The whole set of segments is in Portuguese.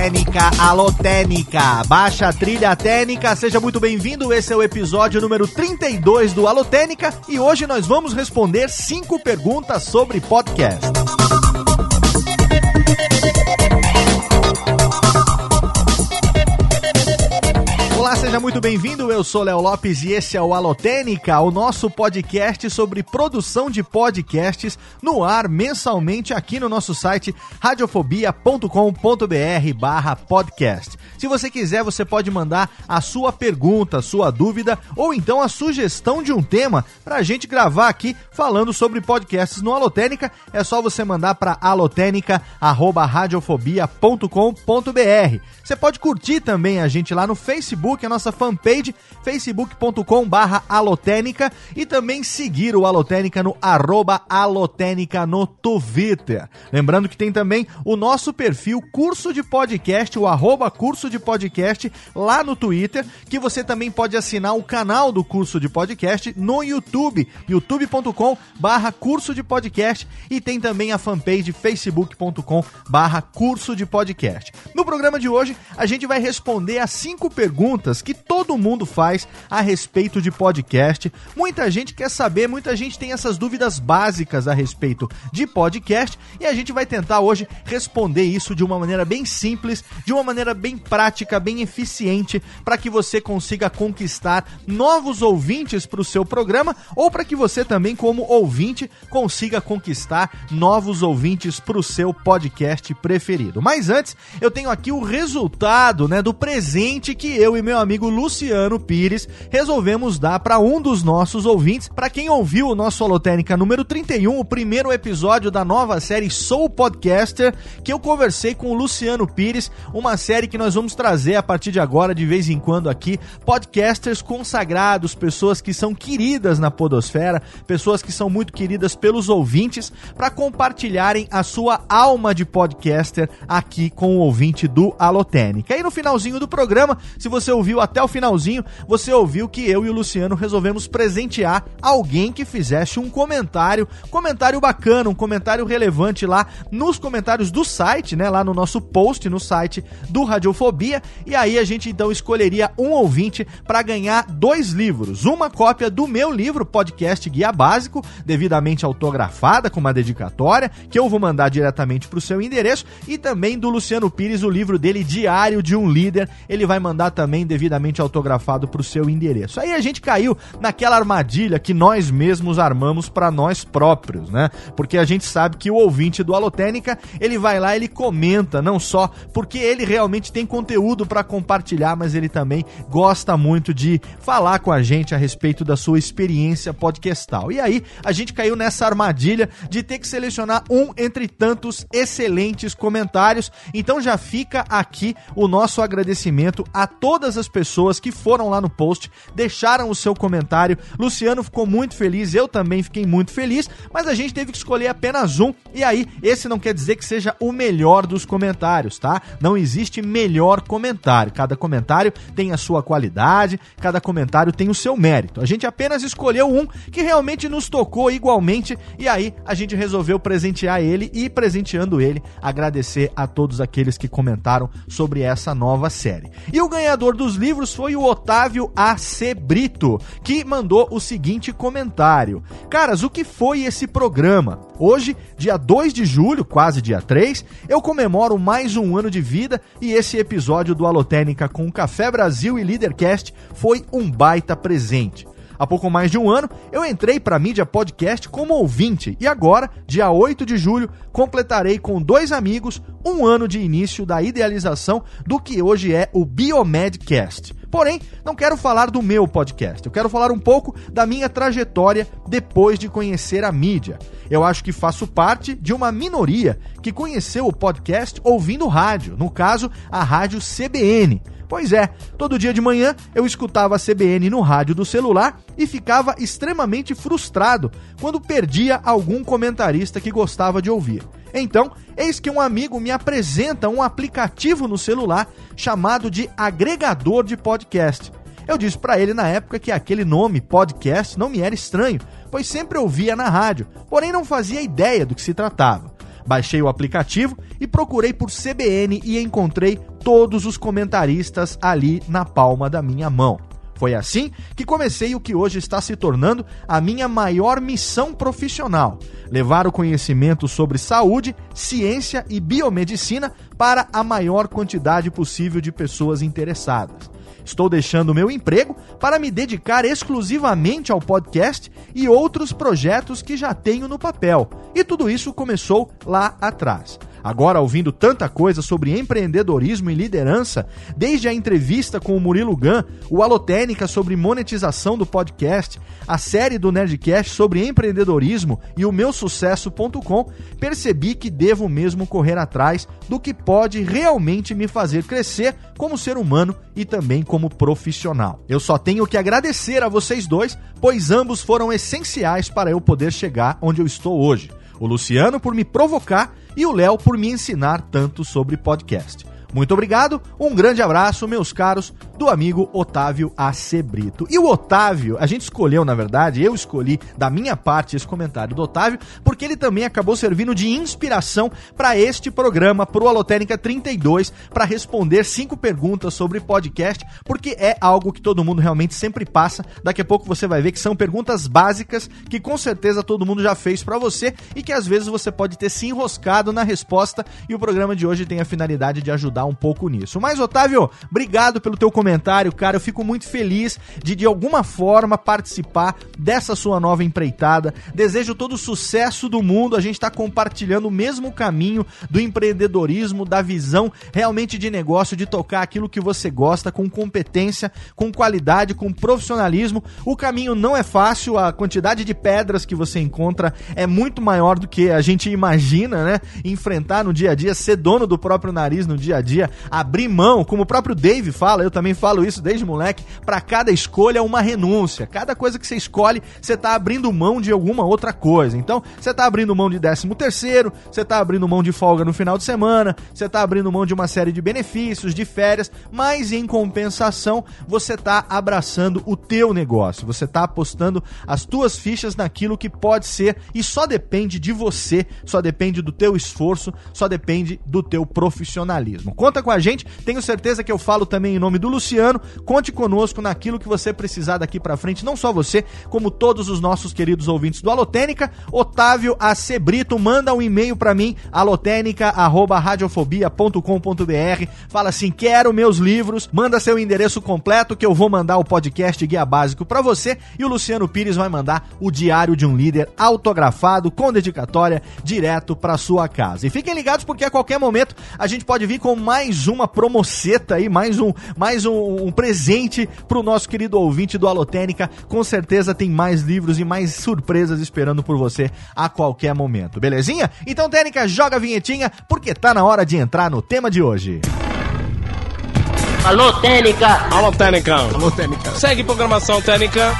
Técnica, alô Técnica, baixa a trilha técnica, seja muito bem-vindo, esse é o episódio número 32 do Alô Técnica e hoje nós vamos responder cinco perguntas sobre podcast. Seja muito bem-vindo. Eu sou Léo Lopes e esse é o Alotênica, o nosso podcast sobre produção de podcasts no ar mensalmente aqui no nosso site radiofobia.com.br/podcast. Se você quiser, você pode mandar a sua pergunta, a sua dúvida ou então a sugestão de um tema para a gente gravar aqui falando sobre podcasts no Alotênica. É só você mandar para alotênica@radiofobia.com.br. Você pode curtir também a gente lá no Facebook, a nossa fanpage facebook.com/barra alotênica e também seguir o Alotênica no arroba alotênica no Twitter. Lembrando que tem também o nosso perfil curso de podcast, o arroba curso de podcast lá no Twitter, que você também pode assinar o canal do curso de podcast no YouTube, youtube.com barra curso de podcast e tem também a fanpage facebook.com barra curso de podcast. No programa de hoje, a gente vai responder as cinco perguntas que todo mundo faz a respeito de podcast. Muita gente quer saber, muita gente tem essas dúvidas básicas a respeito de podcast e a gente vai tentar hoje responder isso de uma maneira bem simples, de uma maneira bem prática, bem eficiente, para que você consiga conquistar novos ouvintes para o seu programa ou para que você também, como ouvinte, consiga conquistar novos ouvintes para o seu podcast preferido. Mas antes, eu tenho aqui o resultado né, do presente que eu e meu amigo Luciano Pires resolvemos dar para um dos nossos ouvintes. Para quem ouviu o nosso Holotênica número 31, o primeiro episódio da nova série Sou Podcaster, que eu conversei com o Luciano Pires, uma série que nós vamos trazer a partir de agora, de vez em quando aqui, podcasters consagrados, pessoas que são queridas na podosfera, pessoas que são muito queridas pelos ouvintes, para compartilharem a sua alma de podcaster aqui com o ouvinte do Alotênica. E no finalzinho do programa, se você ouviu até o finalzinho, você ouviu que eu e o Luciano resolvemos presentear alguém que fizesse um comentário, comentário bacana, um comentário relevante lá nos comentários do site, né, lá no nosso post no site do Radiofobia, e aí a gente então escolheria um ouvinte para ganhar dois livros, uma cópia do meu livro Podcast Guia Básico, devidamente autografada com uma dedicatória, que eu vou mandar diretamente para o seu endereço, e também do Luciano Pires, o livro dele Diário de um Líder, ele vai mandar também devidamente autografado para o seu endereço. Aí a gente caiu naquela armadilha que nós mesmos armamos para nós próprios, né? Porque a gente sabe que o ouvinte do Alotênica, ele vai lá, ele comenta, não só porque ele realmente tem conteúdo para compartilhar, mas ele também gosta muito de falar com a gente a respeito da sua experiência podcastal. E aí a gente caiu nessa armadilha de ter que selecionar um entre tantos excelentes comentários. Então já fica aqui o nosso agradecimento a todas as pessoas que foram lá no post, deixaram o seu comentário. Luciano ficou muito feliz, eu também fiquei muito feliz, mas a gente teve que escolher apenas um. E aí, esse não quer dizer que seja o melhor dos comentários, tá? Não existe melhor comentário. Cada comentário tem a sua qualidade, cada comentário tem o seu mérito. A gente apenas escolheu um que realmente nos tocou igualmente e aí a gente resolveu presentear ele e presenteando ele, agradecer a todos aqueles que comentaram sobre essa nova série. E o ganhador dos livros foi o Otávio A.C. Brito, que mandou o seguinte comentário: Caras, o que foi esse programa? Hoje, dia 2 de julho, quase dia 3, eu comemoro mais um ano de vida e esse episódio do Alotênica com Café Brasil e Leadercast foi um baita presente. Há pouco mais de um ano, eu entrei para a mídia podcast como ouvinte e agora, dia 8 de julho, completarei com dois amigos um ano de início da idealização do que hoje é o Biomedcast. Porém, não quero falar do meu podcast. Eu quero falar um pouco da minha trajetória depois de conhecer a mídia. Eu acho que faço parte de uma minoria que conheceu o podcast ouvindo rádio, no caso, a rádio CBN. Pois é, todo dia de manhã eu escutava a CBN no rádio do celular e ficava extremamente frustrado quando perdia algum comentarista que gostava de ouvir. Então, eis que um amigo me apresenta um aplicativo no celular chamado de agregador de podcast. Eu disse para ele na época que aquele nome, podcast, não me era estranho, pois sempre ouvia na rádio, porém não fazia ideia do que se tratava. Baixei o aplicativo e procurei por CBN e encontrei todos os comentaristas ali na palma da minha mão. Foi assim que comecei o que hoje está se tornando a minha maior missão profissional: levar o conhecimento sobre saúde, ciência e biomedicina para a maior quantidade possível de pessoas interessadas. Estou deixando meu emprego para me dedicar exclusivamente ao podcast e outros projetos que já tenho no papel. E tudo isso começou lá atrás. Agora, ouvindo tanta coisa sobre empreendedorismo e liderança, desde a entrevista com o Murilo Gun, o Alotênica sobre monetização do podcast, a série do Nerdcast sobre empreendedorismo e o meu sucesso.com, percebi que devo mesmo correr atrás do que pode realmente me fazer crescer como ser humano e também como profissional. Eu só tenho que agradecer a vocês dois, pois ambos foram essenciais para eu poder chegar onde eu estou hoje. O Luciano por me provocar e o Léo por me ensinar tanto sobre podcast. Muito obrigado, um grande abraço, meus caros, do amigo Otávio AC Brito. E o Otávio, a gente escolheu, na verdade, eu escolhi da minha parte esse comentário do Otávio, porque ele também acabou servindo de inspiração para este programa, pro Alotênica 32, para responder cinco perguntas sobre podcast, porque é algo que todo mundo realmente sempre passa. Daqui a pouco você vai ver que são perguntas básicas que com certeza todo mundo já fez para você e que às vezes você pode ter se enroscado na resposta e o programa de hoje tem a finalidade de ajudar ajudar um pouco nisso. Mas, Otávio, obrigado pelo teu comentário, cara. Eu fico muito feliz de, de alguma forma, participar dessa sua nova empreitada. Desejo todo o sucesso do mundo. A gente está compartilhando o mesmo caminho do empreendedorismo, da visão realmente de negócio, de tocar aquilo que você gosta, com competência, com qualidade, com profissionalismo. O caminho não é fácil, a quantidade de pedras que você encontra é muito maior do que a gente imagina, né? Enfrentar no dia a dia, ser dono do próprio nariz no dia a dia dia, abrir mão, como o próprio Dave fala, eu também falo isso desde moleque, para cada escolha uma renúncia. Cada coisa que você escolhe, você tá abrindo mão de alguma outra coisa. Então, você tá abrindo mão de 13 terceiro, você tá abrindo mão de folga no final de semana, você tá abrindo mão de uma série de benefícios, de férias, mas em compensação, você tá abraçando o teu negócio. Você tá apostando as tuas fichas naquilo que pode ser e só depende de você, só depende do teu esforço, só depende do teu profissionalismo. Conta com a gente, tenho certeza que eu falo também em nome do Luciano. Conte conosco naquilo que você precisar daqui para frente, não só você, como todos os nossos queridos ouvintes do Alotênica. Otávio AC Brito, manda um e-mail para mim, alotênica@radiofobia.com.br. Fala assim: "Quero meus livros". Manda seu endereço completo que eu vou mandar o podcast Guia Básico para você e o Luciano Pires vai mandar o Diário de um Líder autografado com dedicatória direto para sua casa. E fiquem ligados porque a qualquer momento a gente pode vir com mais uma promoceta aí, mais um, mais um, um presente pro nosso querido ouvinte do Alotênica. Com certeza tem mais livros e mais surpresas esperando por você a qualquer momento, belezinha? Então, Técnica, joga a vinhetinha, porque tá na hora de entrar no tema de hoje. Alô, Técnica! Alô, Técnica! Alô, Técnica! Segue programação Técnica!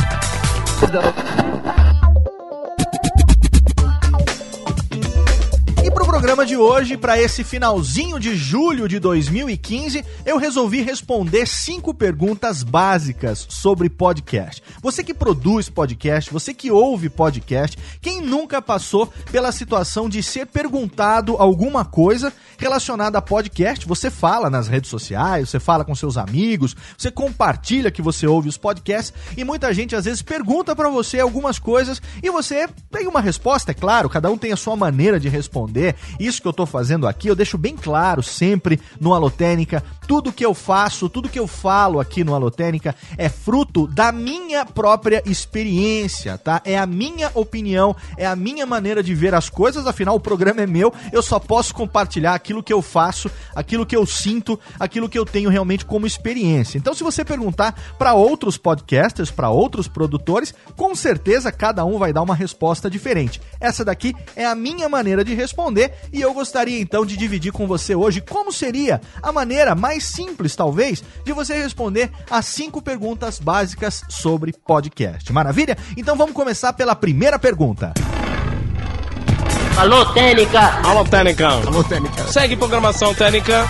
Programa de hoje, para esse finalzinho de julho de 2015, eu resolvi responder cinco perguntas básicas sobre podcast. Você que produz podcast, você que ouve podcast, quem nunca passou pela situação de ser perguntado alguma coisa relacionada a podcast? Você fala nas redes sociais, você fala com seus amigos, você compartilha que você ouve os podcasts e muita gente às vezes pergunta para você algumas coisas e você tem uma resposta, é claro, cada um tem a sua maneira de responder Isso que eu tô fazendo aqui, eu deixo bem claro sempre no Alotênica, tudo que eu faço, tudo que eu falo aqui no Alotênica é fruto da minha própria experiência, tá? É a minha opinião, é a minha maneira de ver as coisas, afinal o programa é meu, eu só posso compartilhar aquilo que eu faço, aquilo que eu sinto, aquilo que eu tenho realmente como experiência. Então se você perguntar para outros podcasters, para outros produtores, com certeza cada um vai dar uma resposta diferente. Essa daqui é a minha maneira de responder e eu gostaria então de dividir com você hoje como seria a maneira mais simples, talvez, de você responder as cinco perguntas básicas sobre podcast. Maravilha? Então vamos começar pela primeira pergunta. Alô, Técnica! Alô, Técnica! Alô, Técnica! Segue programação Técnica!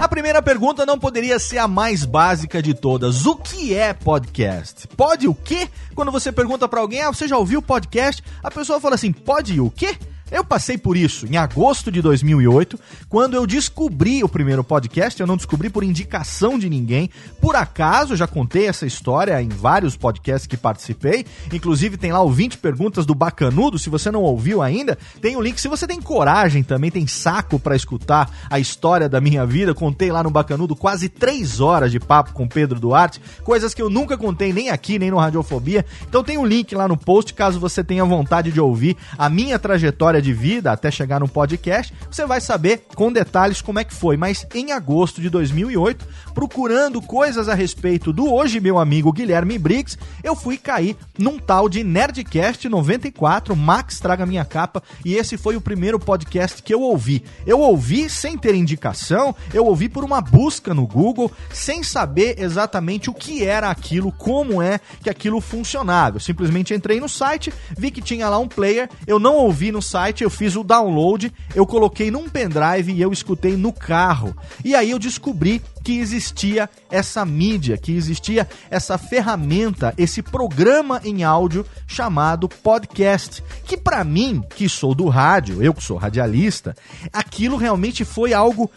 A primeira pergunta não poderia ser a mais básica de todas. O que é podcast? Pode o quê? Quando você pergunta para alguém, ah, você já ouviu podcast? A pessoa fala assim, pode o quê? Eu passei por isso em agosto de 2008, quando eu descobri o primeiro podcast. Eu não descobri por indicação de ninguém. Por acaso, já contei essa história em vários podcasts que participei. Inclusive, tem lá o 20 perguntas do Bacanudo. Se você não ouviu ainda, tem o link. Se você tem coragem também, tem saco para escutar a história da minha vida. Contei lá no Bacanudo quase três horas de papo com Pedro Duarte. Coisas que eu nunca contei nem aqui, nem no Radiofobia. Então tem o link lá no post, caso você tenha vontade de ouvir a minha trajetória história de vida até chegar no podcast, você vai saber com detalhes como é que foi. Mas em agosto de 2008, procurando coisas a respeito do hoje meu amigo Guilherme Briggs, eu fui cair num tal de Nerdcast 94, Max Traga Minha Capa, e esse foi o primeiro podcast que eu ouvi. Eu ouvi sem ter indicação, eu ouvi por uma busca no Google, sem saber exatamente o que era aquilo, como é que aquilo funcionava. Eu simplesmente entrei no site, vi que tinha lá um player, eu não ouvi no site site, eu fiz o download, eu coloquei num pendrive e eu escutei no carro. E aí eu descobri que existia essa mídia, que existia essa ferramenta, esse programa em áudio chamado podcast, que para mim, que sou do rádio, eu que sou radialista, aquilo realmente foi algo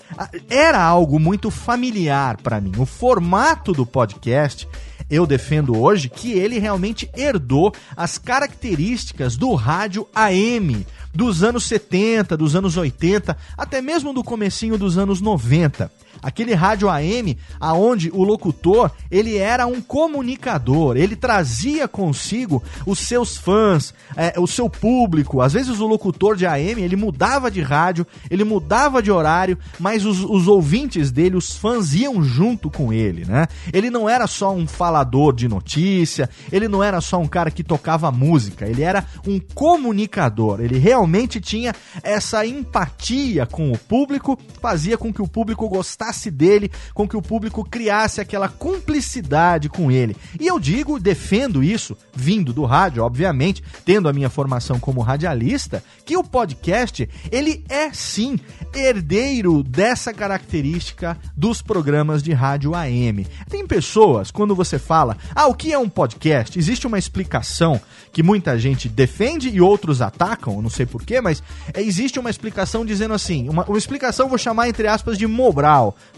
era algo muito familiar para mim. O formato do podcast eu defendo hoje que ele realmente herdou as características do rádio AM dos anos 70, dos anos 80, até mesmo do comecinho dos anos 90 aquele rádio AM aonde o locutor ele era um comunicador, ele trazia consigo os seus fãs, é, o seu público. Às vezes o locutor de AM ele mudava de rádio, ele mudava de horário, mas os, os ouvintes dele, os fãs iam junto com ele, né? Ele não era só um falador de notícia, ele não era só um cara que tocava música, ele era um comunicador. Ele realmente tinha essa empatia com o público, fazia com que o público gostasse gostasse dele, com que o público criasse aquela cumplicidade com ele. E eu digo, defendo isso, vindo do rádio, obviamente, tendo a minha formação como radialista, que o podcast, ele é sim herdeiro dessa característica dos programas de rádio AM. Tem pessoas, quando você fala, ah, o que é um podcast? Existe uma explicação que muita gente defende e outros atacam, não sei porquê, mas existe uma explicação dizendo assim, uma, uma explicação vou chamar entre aspas de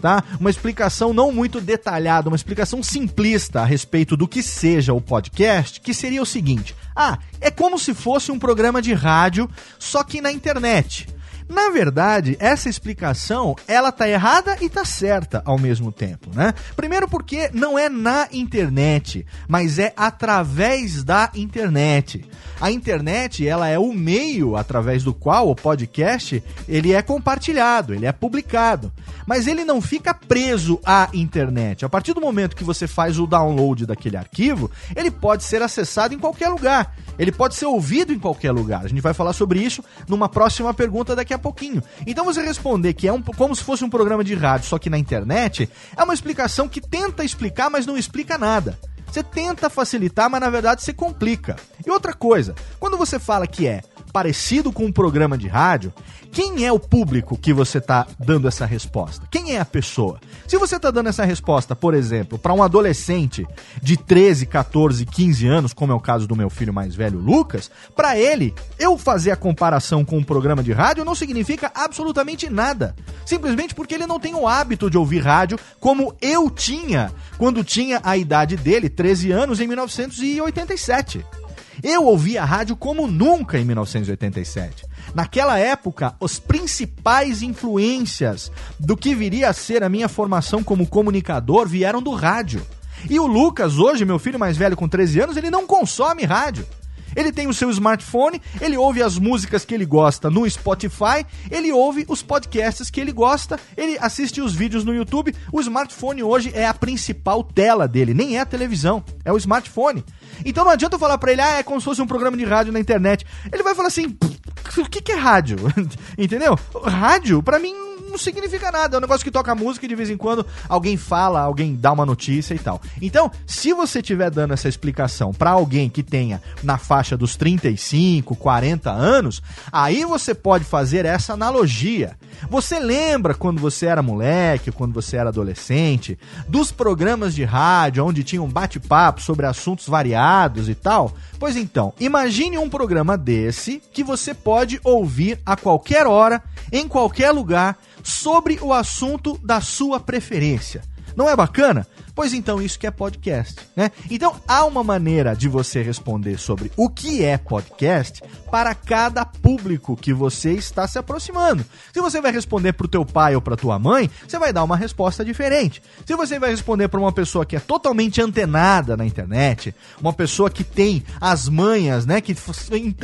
Tá? Uma explicação não muito detalhada, uma explicação simplista a respeito do que seja o podcast, que seria o seguinte: ah, é como se fosse um programa de rádio, só que na internet. Na verdade, essa explicação, ela tá errada e tá certa ao mesmo tempo, né? Primeiro porque não é na internet, mas é através da internet. A internet, ela é o meio através do qual o podcast, ele é compartilhado, ele é publicado. Mas ele não fica preso à internet. A partir do momento que você faz o download daquele arquivo, ele pode ser acessado em qualquer lugar. Ele pode ser ouvido em qualquer lugar. A gente vai falar sobre isso numa próxima pergunta daqui a pouquinho. Então você responder que é um, como se fosse um programa de rádio, só que na internet, é uma explicação que tenta explicar, mas não explica nada. Você tenta facilitar, mas na verdade você complica. E outra coisa, quando você fala que é parecido com um programa de rádio, quem é o público que você está dando essa resposta? Quem é a pessoa? Se você está dando essa resposta, por exemplo, para um adolescente de 13, 14, 15 anos, como é o caso do meu filho mais velho, Lucas, para ele, eu fazer a comparação com um programa de rádio não significa absolutamente nada. Simplesmente porque ele não tem o hábito de ouvir rádio como eu tinha quando tinha a idade dele, 13 anos, em 1987. Eu ouvia rádio como nunca em 1987. Naquela época, as principais influências do que viria a ser a minha formação como comunicador vieram do rádio. E o Lucas, hoje, meu filho mais velho com 13 anos, ele não consome rádio. Ele tem o seu smartphone, ele ouve as músicas que ele gosta no Spotify, ele ouve os podcasts que ele gosta, ele assiste os vídeos no YouTube. O smartphone hoje é a principal tela dele, nem é a televisão, é o smartphone. Então não adianta eu falar pra ele, ah, é como se fosse um programa de rádio na internet. Ele vai falar assim, o que, que é rádio? Entendeu? Rádio, para mim, não significa nada. É um negócio que toca música e de vez em quando alguém fala, alguém dá uma notícia e tal. Então, se você estiver dando essa explicação para alguém que tenha na faixa dos 35, 40 anos, aí você pode fazer essa analogia. Você lembra quando você era moleque, quando você era adolescente, dos programas de rádio onde tinha um bate-papo sobre assuntos variados e tal? Pois então, imagine um programa desse que você pode ouvir a qualquer hora, em qualquer lugar, sobre o assunto da sua preferência. Não é bacana? Pois então, isso que é podcast, né? Então, há uma maneira de você responder sobre o que é podcast para cada público que você está se aproximando. Se você vai responder para o teu pai ou para tua mãe, você vai dar uma resposta diferente. Se você vai responder para uma pessoa que é totalmente antenada na internet, uma pessoa que tem as manhas, né, que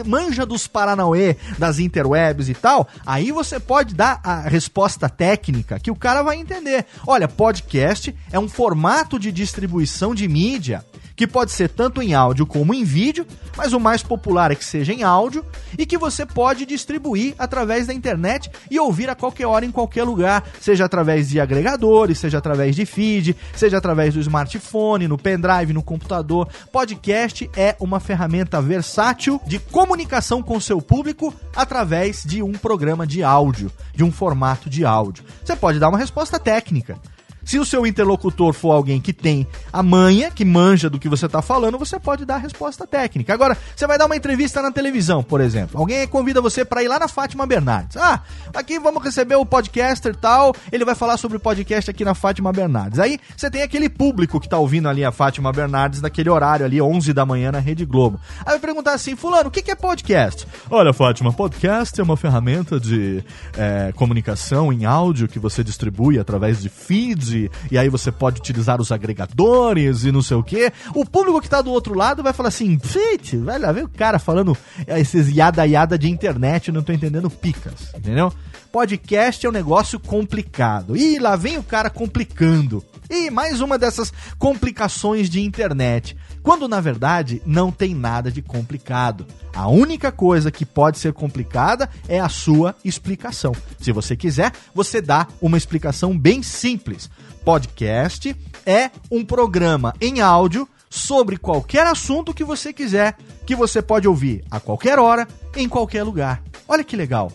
manja dos paranauê das interwebs e tal, aí você pode dar a resposta técnica que o cara vai entender. Olha, podcast é um formato formato de distribuição de mídia que pode ser tanto em áudio como em vídeo, mas o mais popular é que seja em áudio e que você pode distribuir através da internet e ouvir a qualquer hora em qualquer lugar, seja através de agregadores, seja através de feed, seja através do smartphone, no pendrive, no computador. Podcast é uma ferramenta versátil de comunicação com seu público através de um programa de áudio, de um formato de áudio. Você pode dar uma resposta técnica. Se o seu interlocutor for alguém que tem a manha, que manja do que você está falando, você pode dar a resposta técnica. Agora, você vai dar uma entrevista na televisão, por exemplo. Alguém convida você para ir lá na Fátima Bernardes. Ah, aqui vamos receber o podcaster tal, ele vai falar sobre o podcast aqui na Fátima Bernardes. Aí você tem aquele público que está ouvindo ali a Fátima Bernardes naquele horário ali, 11 da manhã na Rede Globo. Aí vai perguntar assim, fulano, o que, é podcast? Olha, Fátima, podcast é uma ferramenta de é, comunicação em áudio que você distribui através de feeds e aí você pode utilizar os agregadores e não sei o que. O público que tá do outro lado vai falar assim: Fit, vai lá ver o cara falando esses yada yada de internet, não tô entendendo picas, entendeu? Podcast é um negócio complicado. E lá vem o cara complicando. E mais uma dessas complicações de internet. Quando na verdade não tem nada de complicado. A única coisa que pode ser complicada é a sua explicação. Se você quiser, você dá uma explicação bem simples. Podcast é um programa em áudio sobre qualquer assunto que você quiser, que você pode ouvir a qualquer hora, em qualquer lugar. Olha que legal.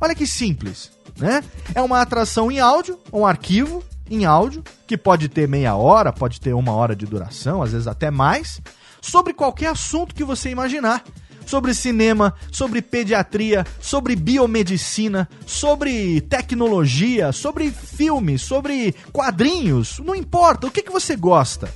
Olha que simples, né? É uma atração em áudio, um arquivo em áudio, que pode ter meia hora, pode ter uma hora de duração, às vezes até mais, sobre qualquer assunto que você imaginar sobre cinema, sobre pediatria, sobre biomedicina, sobre tecnologia, sobre filmes, sobre quadrinhos, não importa, o que, que você gosta.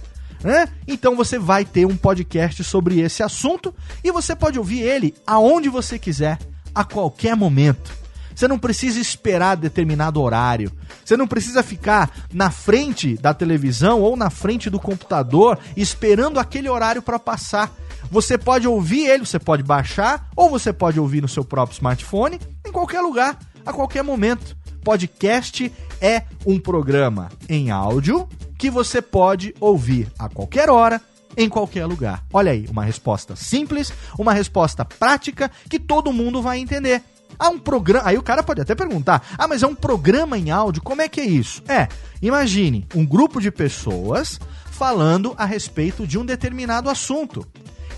Né? Então você vai ter um podcast sobre esse assunto e você pode ouvir ele aonde você quiser, a qualquer momento. Você não precisa esperar determinado horário. Você não precisa ficar na frente da televisão ou na frente do computador esperando aquele horário para passar. Você pode ouvir ele, você pode baixar, ou você pode ouvir no seu próprio smartphone, em qualquer lugar, a qualquer momento. Podcast é um programa em áudio que você pode ouvir a qualquer hora, em qualquer lugar. Olha aí, uma resposta simples, uma resposta prática que todo mundo vai entender. Há um programa. Aí o cara pode até perguntar: ah, mas é um programa em áudio? Como é que é isso? É, imagine um grupo de pessoas falando a respeito de um determinado assunto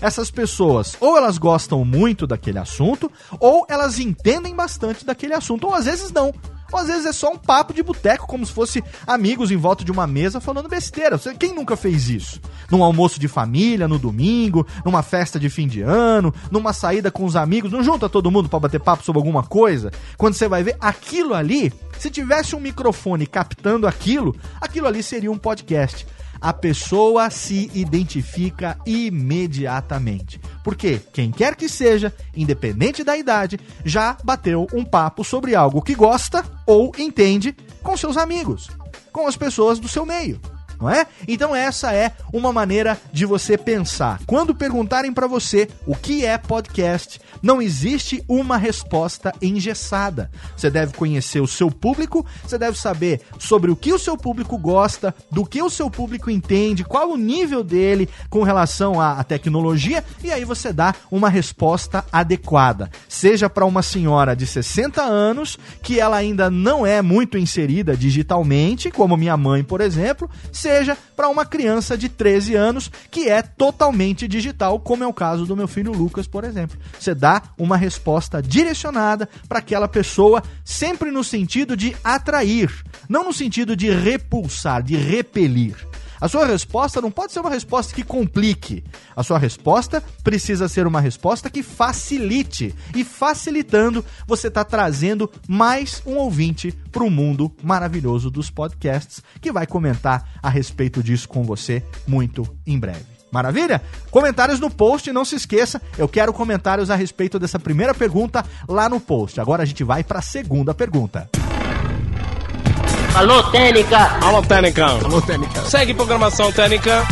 essas pessoas ou elas gostam muito daquele assunto, ou elas entendem bastante daquele assunto, ou às vezes não. Ou às vezes é só um papo de boteco, como se fosse amigos em volta de uma mesa falando besteira. Quem nunca fez isso? Num almoço de família, no domingo, numa festa de fim de ano, numa saída com os amigos, não junta todo mundo para bater papo sobre alguma coisa? Quando você vai ver aquilo ali, se tivesse um microfone captando aquilo, aquilo ali seria um podcast. A pessoa se identifica imediatamente. Porque quem quer que seja, independente da idade, já bateu um papo sobre algo que gosta ou entende com seus amigos, com as pessoas do seu meio não é? Então essa é uma maneira de você pensar. Quando perguntarem para você o que é podcast, não existe uma resposta engessada. Você deve conhecer o seu público, você deve saber sobre o que o seu público gosta, do que o seu público entende, qual o nível dele com relação à tecnologia e aí você dá uma resposta adequada. Seja para uma senhora de 60 anos que ela ainda não é muito inserida digitalmente, como minha mãe, por exemplo, seja seja para uma criança de 13 anos que é totalmente digital, como é o caso do meu filho Lucas, por exemplo. Você dá uma resposta direcionada para aquela pessoa, sempre no sentido de atrair, não no sentido de repulsar, de repelir. A sua resposta não pode ser uma resposta que complique. A sua resposta precisa ser uma resposta que facilite. E facilitando, você está trazendo mais um ouvinte para o mundo maravilhoso dos podcasts, que vai comentar a respeito disso com você muito em breve. Maravilha? Comentários no post, não se esqueça, eu quero comentários a respeito dessa primeira pergunta lá no post. Agora a gente vai para a segunda pergunta. Alô, Técnica! Alô, Técnica! Alô, Técnica! Segue programação Técnica!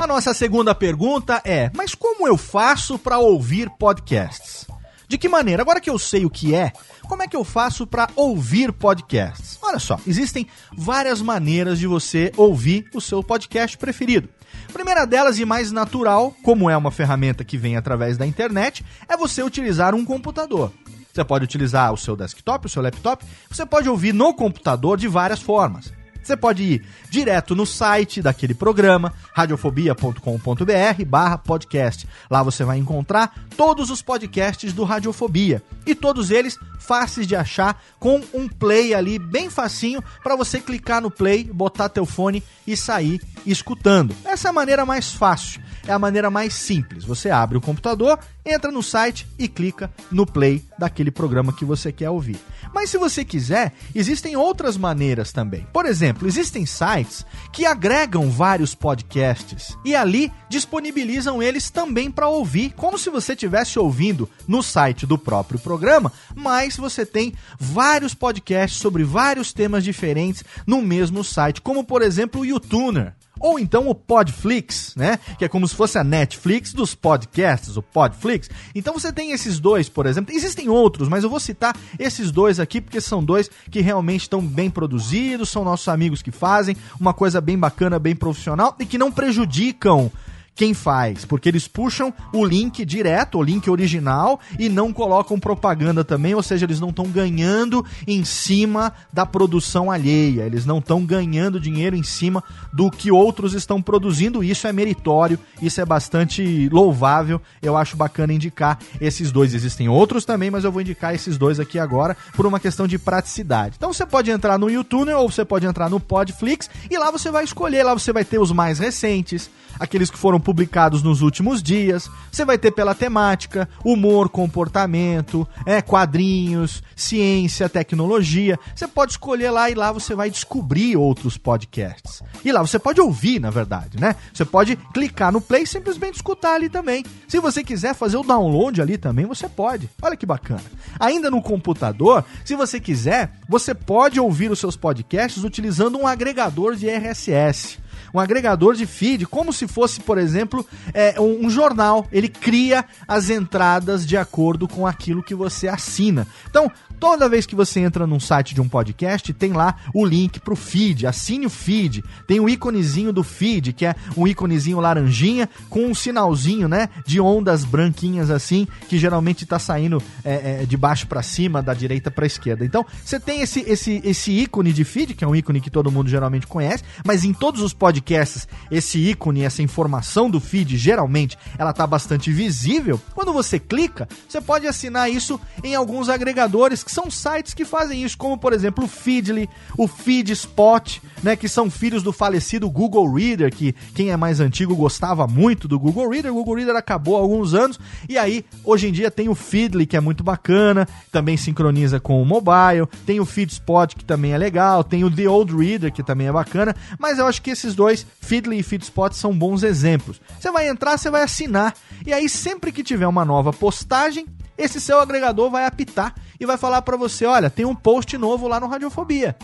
A nossa segunda pergunta é: mas como eu faço para ouvir podcasts? De que maneira? Agora que eu sei o que é, como é que eu faço para ouvir podcasts? Olha só, existem várias maneiras de você ouvir o seu podcast preferido. A primeira delas e mais natural, como é uma ferramenta que vem através da internet, é você utilizar um computador. Você pode utilizar o seu desktop, o seu laptop. Você pode ouvir no computador de várias formas. Você pode ir direto no site daquele programa, radiofobia.com.br barra podcast. Lá você vai encontrar todos os podcasts do Radiofobia. E todos eles fáceis de achar, com um play ali bem facinho para você clicar no play, botar teu fone e sair escutando. Essa é a maneira mais fácil é a maneira mais simples. Você abre o computador, entra no site e clica no play daquele programa que você quer ouvir. Mas se você quiser, existem outras maneiras também. Por exemplo, existem sites que agregam vários podcasts e ali disponibilizam eles também para ouvir, como se você estivesse ouvindo no site do próprio programa, mas você tem vários podcasts sobre vários temas diferentes no mesmo site, como por exemplo o YouTuner. Ou então o Podflix, né? Que é como se fosse a Netflix dos podcasts, o Podflix. Então você tem esses dois, por exemplo. Existem outros, mas eu vou citar esses dois aqui porque são dois que realmente estão bem produzidos, são nossos amigos que fazem uma coisa bem bacana, bem profissional e que não prejudicam quem faz, porque eles puxam o link direto, o link original, e não colocam propaganda também, ou seja, eles não estão ganhando em cima da produção alheia, eles não estão ganhando dinheiro em cima do que outros estão produzindo, isso é meritório, isso é bastante louvável, eu acho bacana indicar esses dois. Existem outros também, mas eu vou indicar esses dois aqui agora por uma questão de praticidade. Então você pode entrar no YouTube ou você pode entrar no Podflix e lá você vai escolher, lá você vai ter os mais recentes, aqueles que foram publicados nos últimos dias. Você vai ter pela temática, humor, comportamento, é, quadrinhos, ciência, tecnologia. Você pode escolher lá e lá você vai descobrir outros podcasts. E lá você pode ouvir, na verdade, né? Você pode clicar no play e simplesmente escutar ali também. Se você quiser fazer o download ali também, você pode. Olha que bacana. Ainda no computador, se você quiser, você pode ouvir os seus podcasts utilizando um agregador de RSS um agregador de feed, como se fosse, por exemplo, é, um, um, jornal. Ele cria as entradas de acordo com aquilo que você assina. Então, toda vez que você entra num site de um podcast, tem lá o link para o feed. Assine o feed. Tem o íconezinho do feed, que é um íconezinho laranjinha com um sinalzinho, né, de ondas branquinhas assim, que geralmente está saindo é, é, de baixo para cima, da direita para esquerda. Então, você tem esse, esse, esse ícone de feed, que é um ícone que todo mundo geralmente conhece, mas em todos os podcasts podcasts, esse ícone, essa informação do feed, geralmente ela tá bastante visível. Quando você clica, você pode assinar isso em alguns agregadores que são sites que fazem isso, como por exemplo o Feedly, o Feedspot, né, que são filhos do falecido Google Reader, que quem é mais antigo gostava muito do Google Reader. O Google Reader acabou há alguns anos e aí hoje em dia tem o Feedly, que é muito bacana, também sincroniza com o mobile, tem o Feedspot, que também é legal, tem o The Old Reader, que também é bacana, mas eu acho que esses dois, Feedly e Feedspot, são bons exemplos. Você vai entrar, você vai assinar, e aí sempre que tiver uma nova postagem, esse seu agregador vai apitar e vai falar para você, olha, tem um post novo lá no Radiofobia.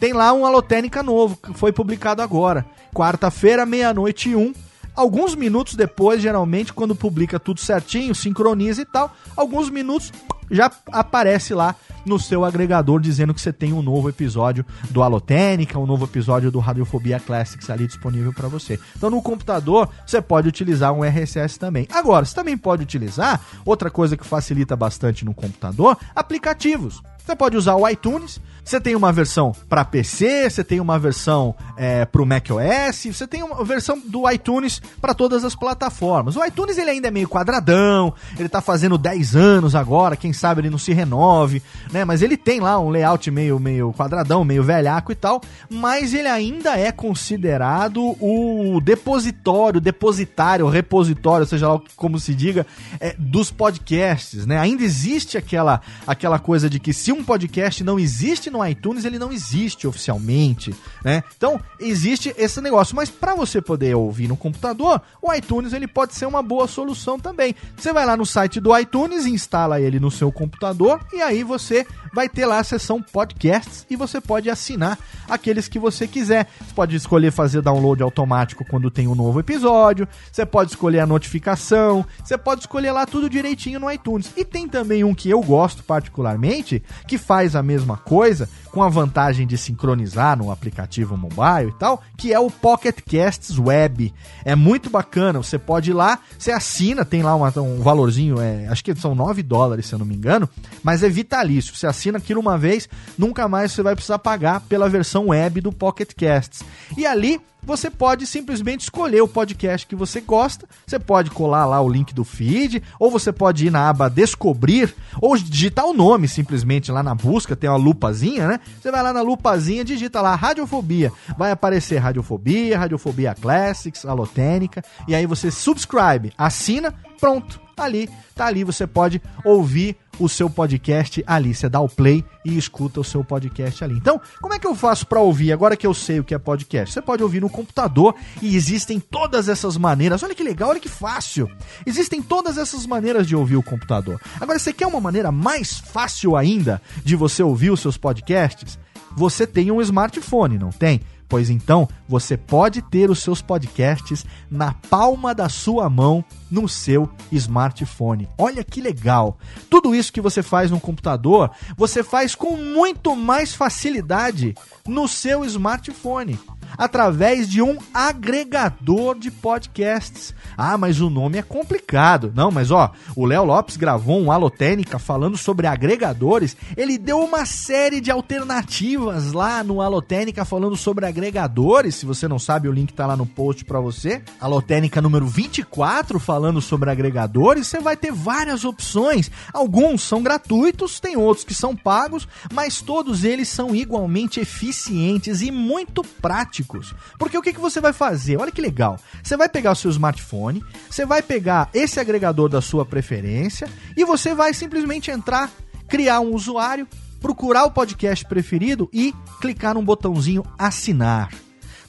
Tem lá um Alotênica novo, que foi publicado agora. Quarta-feira, meia-noite e um. Alguns minutos depois, geralmente, quando publica tudo certinho, sincroniza e tal, alguns minutos já aparece lá no seu agregador dizendo que você tem um novo episódio do Alotênica, um novo episódio do Radiofobia Classics ali disponível para você. Então no computador você pode utilizar um RSS também. Agora, você também pode utilizar outra coisa que facilita bastante no computador, aplicativos. Você pode usar o iTunes, você tem uma versão para PC, você tem uma versão é, para o macOS, você tem uma versão do iTunes para todas as plataformas. O iTunes ele ainda é meio quadradão, ele está fazendo 10 anos agora, quem sabe ele não se renove, né? Mas ele tem lá um layout meio, meio quadradão, meio velhaco e tal, mas ele ainda é considerado o depositório, depositário, repositório, seja lá como se diga, é, dos podcasts, né? Ainda existe aquela, aquela coisa de que se um podcast não existe no iTunes, ele não existe oficialmente, né? Então, existe esse negócio, mas para você poder ouvir no computador, o iTunes ele pode ser uma boa solução também. Você vai lá no site do iTunes, instala ele no seu computador e aí você vai ter lá a seção podcasts e você pode assinar aqueles que você quiser. Você pode escolher fazer download automático quando tem um novo episódio, você pode escolher a notificação, você pode escolher lá tudo direitinho no iTunes. E tem também um que eu gosto particularmente, que faz a mesma coisa coisa, com a vantagem de sincronizar no aplicativo mobile e tal, que é o Pocket Casts Web. É muito bacana, você pode ir lá, você assina, tem lá uma, um valorzinho, é, acho que são 9 dólares, se eu não me engano, mas é vitalício. Você assina aquilo uma vez, nunca mais você vai precisar pagar pela versão web do Pocket Casts. E ali você pode simplesmente escolher o podcast que você gosta. Você pode colar lá o link do feed, ou você pode ir na aba Descobrir, ou digitar o nome simplesmente lá na busca, tem uma lupazinha, né? Você vai lá na lupazinha, digita lá Radiofobia. Vai aparecer Radiofobia, Radiofobia Classics, Alotênica, e aí você subscribe, assina, pronto ali, tá ali, você pode ouvir o seu podcast ali. Você dá o play e escuta o seu podcast ali. Então, como é que eu faço para ouvir agora que eu sei o que é podcast? Você pode ouvir no computador e existem todas essas maneiras. Olha que legal, olha que fácil. Existem todas essas maneiras de ouvir o computador. Agora, você quer uma maneira mais fácil ainda de você ouvir os seus podcasts? Você tem um smartphone, não tem? Pois então, você pode ter os seus podcasts na palma da sua mão no seu smartphone. Olha que legal! Tudo isso que você faz no computador, você faz com muito mais facilidade no seu smartphone através de um agregador de podcasts. Ah, mas o nome é complicado. Não, mas ó, o Léo Lopes gravou um Alotênica falando sobre agregadores. Ele deu uma série de alternativas lá no Alotênica falando sobre agregadores. Se você não sabe, o link tá lá no post para você. Alotênica número 24 falando sobre agregadores. Você vai ter várias opções. Alguns são gratuitos, tem outros que são pagos, mas todos eles são igualmente eficientes e muito práticos práticos. Porque o que, que você vai fazer? Olha que legal. Você vai pegar o seu smartphone, você vai pegar esse agregador da sua preferência e você vai simplesmente entrar, criar um usuário, procurar o podcast preferido e clicar no botãozinho assinar.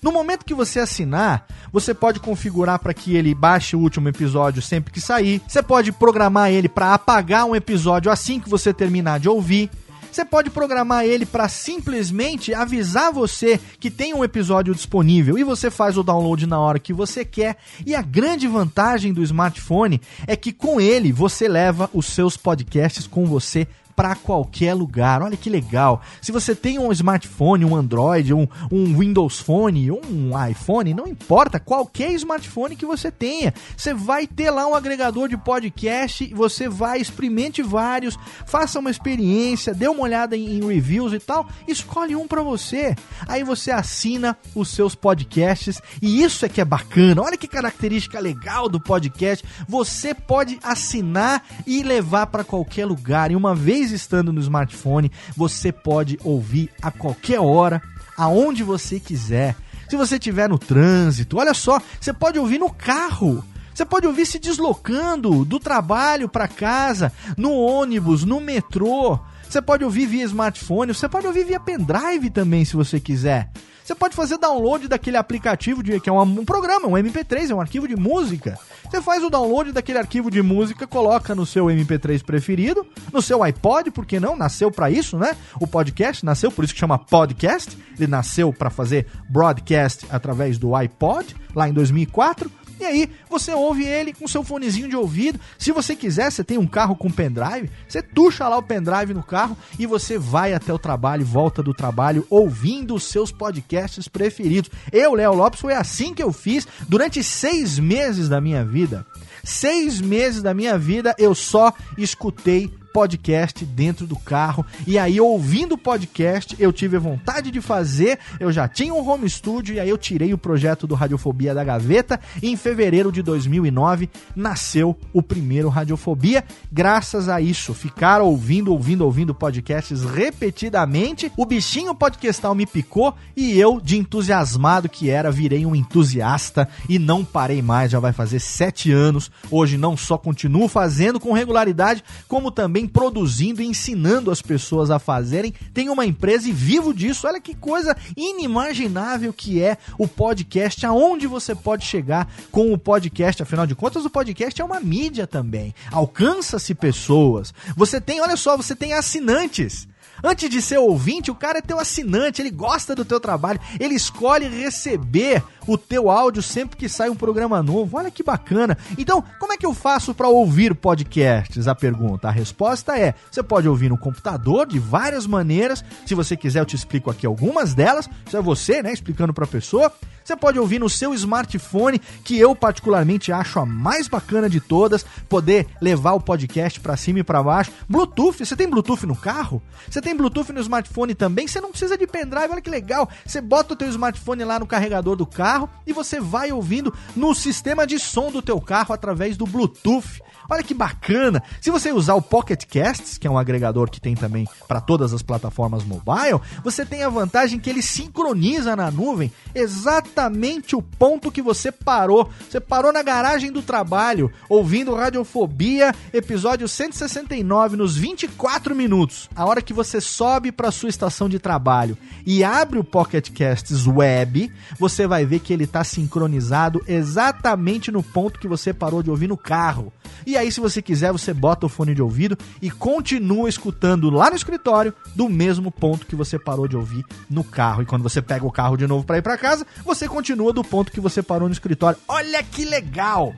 No momento que você assinar, você pode configurar para que ele baixe o último episódio sempre que sair. Você pode programar ele para apagar um episódio assim que você terminar de ouvir. Você pode programar ele para simplesmente avisar você que tem um episódio disponível e você faz o download na hora que você quer. E a grande vantagem do smartphone é que com ele você leva os seus podcasts com você para qualquer lugar. Olha que legal. Se você tem um smartphone, um Android, um, um Windows Phone, um iPhone, não importa, qualquer smartphone que você tenha, você vai ter lá um agregador de podcast, você vai experimente vários, faça uma experiência, dê uma olhada em, em reviews e tal, escolhe um para você. Aí você assina os seus podcasts e isso é que é bacana. Olha que característica legal do podcast. Você pode assinar e levar para qualquer lugar. E uma vez estando no smartphone, você pode ouvir a qualquer hora, aonde você quiser. Se você estiver no trânsito, olha só, você pode ouvir no carro. Você pode ouvir se deslocando do trabalho para casa, no ônibus, no metrô. Você pode ouvir via smartphone, você pode ouvir via pendrive também, se você quiser. Você pode fazer download daquele aplicativo de, que é um, um programa, um MP3, é um arquivo de música. Você faz o download daquele arquivo de música, coloca no seu MP3 preferido, no seu iPod, porque não? Nasceu para isso, né? O podcast nasceu, por isso que chama podcast. Ele nasceu para fazer broadcast através do iPod, lá em 2004. E aí você ouve ele com seu fonezinho de ouvido. Se você quiser, você tem um carro com pendrive, você tuxa lá o pendrive no carro e você vai até o trabalho, volta do trabalho ouvindo os seus podcasts preferidos. Eu, Léo Lopes, foi assim que eu fiz durante seis meses da minha vida. Seis meses da minha vida eu só escutei podcast dentro do carro. E aí, ouvindo o podcast, eu tive vontade de fazer. Eu já tinha um home studio e aí eu tirei o projeto do Radiofobia da gaveta. E em fevereiro de 2009 nasceu o primeiro Radiofobia. Graças a isso, ficar ouvindo, ouvindo, ouvindo podcasts repetidamente. O bichinho podcastal me picou e eu, de entusiasmado que era, virei um entusiasta e não parei mais. Já vai fazer sete anos. Hoje não só continuo fazendo com regularidade, como também produzindo e ensinando as pessoas a fazerem. Tem uma empresa e vivo disso. Olha que coisa inimaginável que é o podcast, aonde você pode chegar com o podcast. Afinal de contas, o podcast é uma mídia também. Alcança-se pessoas. Você tem, olha só, você tem assinantes. Antes de ser ouvinte, o cara é teu assinante, ele gosta do teu trabalho, ele escolhe receber o teu áudio sempre que sai um programa novo. Olha que bacana. Então, como é que eu faço para ouvir podcasts? A pergunta, a resposta é: você pode ouvir no computador de várias maneiras. Se você quiser, eu te explico aqui algumas delas. Isso é você, né, explicando para a pessoa. Você pode ouvir no seu smartphone, que eu particularmente acho a mais bacana de todas, poder levar o podcast para cima e para baixo. Bluetooth, você tem Bluetooth no carro? Você tem Bluetooth no smartphone também? Você não precisa de pendrive, olha que legal. Você bota o teu smartphone lá no carregador do carro e você vai ouvindo no sistema de som do teu carro através do Bluetooth. Olha que bacana! Se você usar o Pocket Casts, que é um agregador que tem também para todas as plataformas mobile, você tem a vantagem que ele sincroniza na nuvem exatamente o ponto que você parou. Você parou na garagem do trabalho, ouvindo Radiofobia, episódio 169, nos 24 minutos. A hora que você sobe para sua estação de trabalho e abre o Pocket Casts Web, você vai ver que ele está sincronizado exatamente no ponto que você parou de ouvir no carro. E aí, se você quiser, você bota o fone de ouvido e continua escutando lá no escritório do mesmo ponto que você parou de ouvir no carro. E quando você pega o carro de novo para ir para casa, você continua do ponto que você parou no escritório. Olha que legal!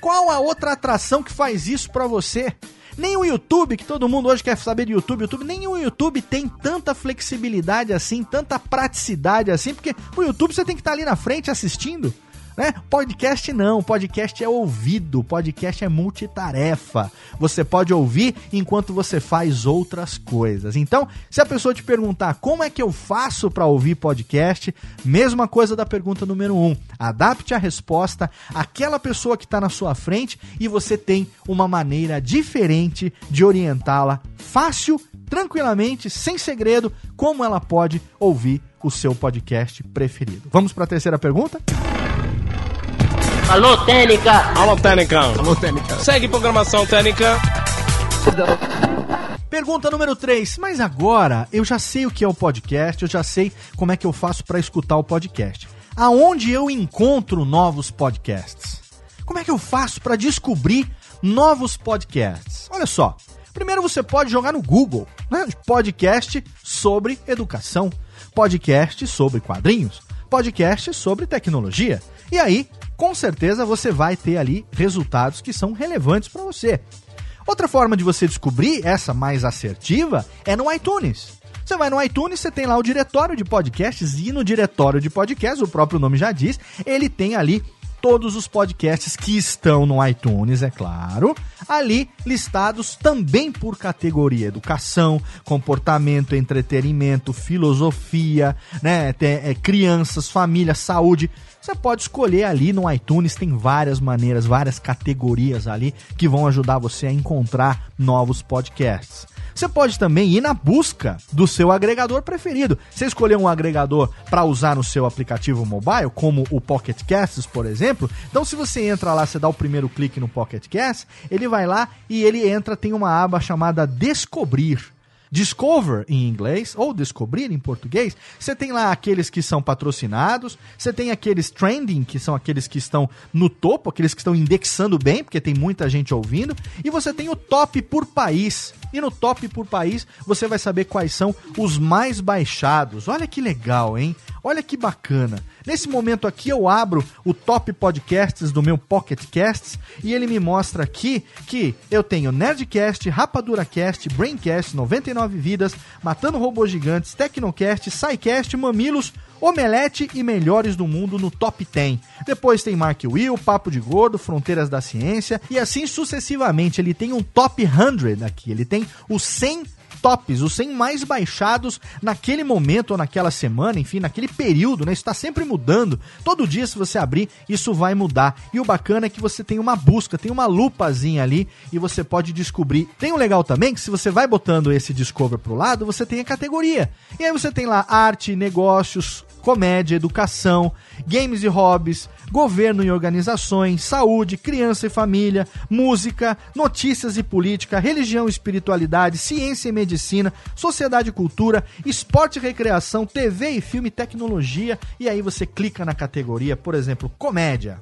Qual a outra atração que faz isso para você? Nem o YouTube, que todo mundo hoje quer saber de YouTube, YouTube, nem o YouTube tem tanta flexibilidade assim, tanta praticidade assim, porque o YouTube você tem que estar ali na frente assistindo né? Podcast não, podcast é ouvido, podcast é multitarefa. Você pode ouvir enquanto você faz outras coisas. Então, se a pessoa te perguntar como é que eu faço para ouvir podcast, mesma coisa da pergunta número 1. Um, adapte a resposta àquela pessoa que está na sua frente e você tem uma maneira diferente de orientá-la fácil tranquilamente, sem segredo, como ela pode ouvir o seu podcast preferido. Vamos para a terceira pergunta? Alô, Técnica! Alô, Técnica! Alô, Técnica! Segue programação Técnica! Pergunta número 3. Mas agora eu já sei o que é o podcast, eu já sei como é que eu faço para escutar o podcast. Aonde eu encontro novos podcasts? Como é que eu faço para descobrir novos podcasts? Olha só. Primeiro você pode jogar no Google, né? Podcast sobre educação, podcast sobre quadrinhos, podcast sobre tecnologia. E aí com certeza você vai ter ali resultados que são relevantes para você. Outra forma de você descobrir essa mais assertiva é no iTunes. Você vai no iTunes, você tem lá o diretório de podcasts e no diretório de podcasts, o próprio nome já diz, ele tem ali todos os podcasts que estão no iTunes, é claro, ali listados também por categoria: educação, comportamento, entretenimento, filosofia, né, é, crianças, família, saúde. Você pode escolher ali no iTunes, tem várias maneiras, várias categorias ali que vão ajudar você a encontrar novos podcasts. Você pode também ir na busca do seu agregador preferido. Você escolheu um agregador para usar no seu aplicativo mobile, como o Pocket Casts, por exemplo. Então, se você entra lá, você dá o primeiro clique no Pocket Casts, ele vai lá e ele entra, tem uma aba chamada Descobrir. Discover em inglês ou descobrir em português, você tem lá aqueles que são patrocinados, você tem aqueles trending, que são aqueles que estão no topo, aqueles que estão indexando bem, porque tem muita gente ouvindo, e você tem o top por país. E no top por país você vai saber quais são os mais baixados. Olha que legal, hein? Olha que bacana. Nesse momento aqui eu abro o top podcasts do meu Pocket Casts e ele me mostra aqui que eu tenho Nerdcast, RapaduraCast, Braincast, 99 Vidas, Matando Robôs Gigantes, Tecnocast, SciCast, Mamilos, Omelete e Melhores do Mundo no Top 10. Depois tem Mark Will, Papo de Gordo, Fronteiras da Ciência e assim sucessivamente. Ele tem um Top 100 aqui, ele tem os 100 tops, os 100 mais baixados naquele momento ou naquela semana, enfim, naquele período, né? Isso está sempre mudando. Todo dia, se você abrir, isso vai mudar. E o bacana é que você tem uma busca, tem uma lupazinha ali e você pode descobrir. Tem um legal também que se você vai botando esse Discover pro lado, você tem a categoria. E aí você tem lá arte, negócios, comédia, educação, games e hobbies, governo e organizações, saúde, criança e família, música, notícias e política, religião e espiritualidade, ciência e medicina, sociedade e cultura, esporte e recreação, TV e filme tecnologia. E aí você clica na categoria, por exemplo, comédia.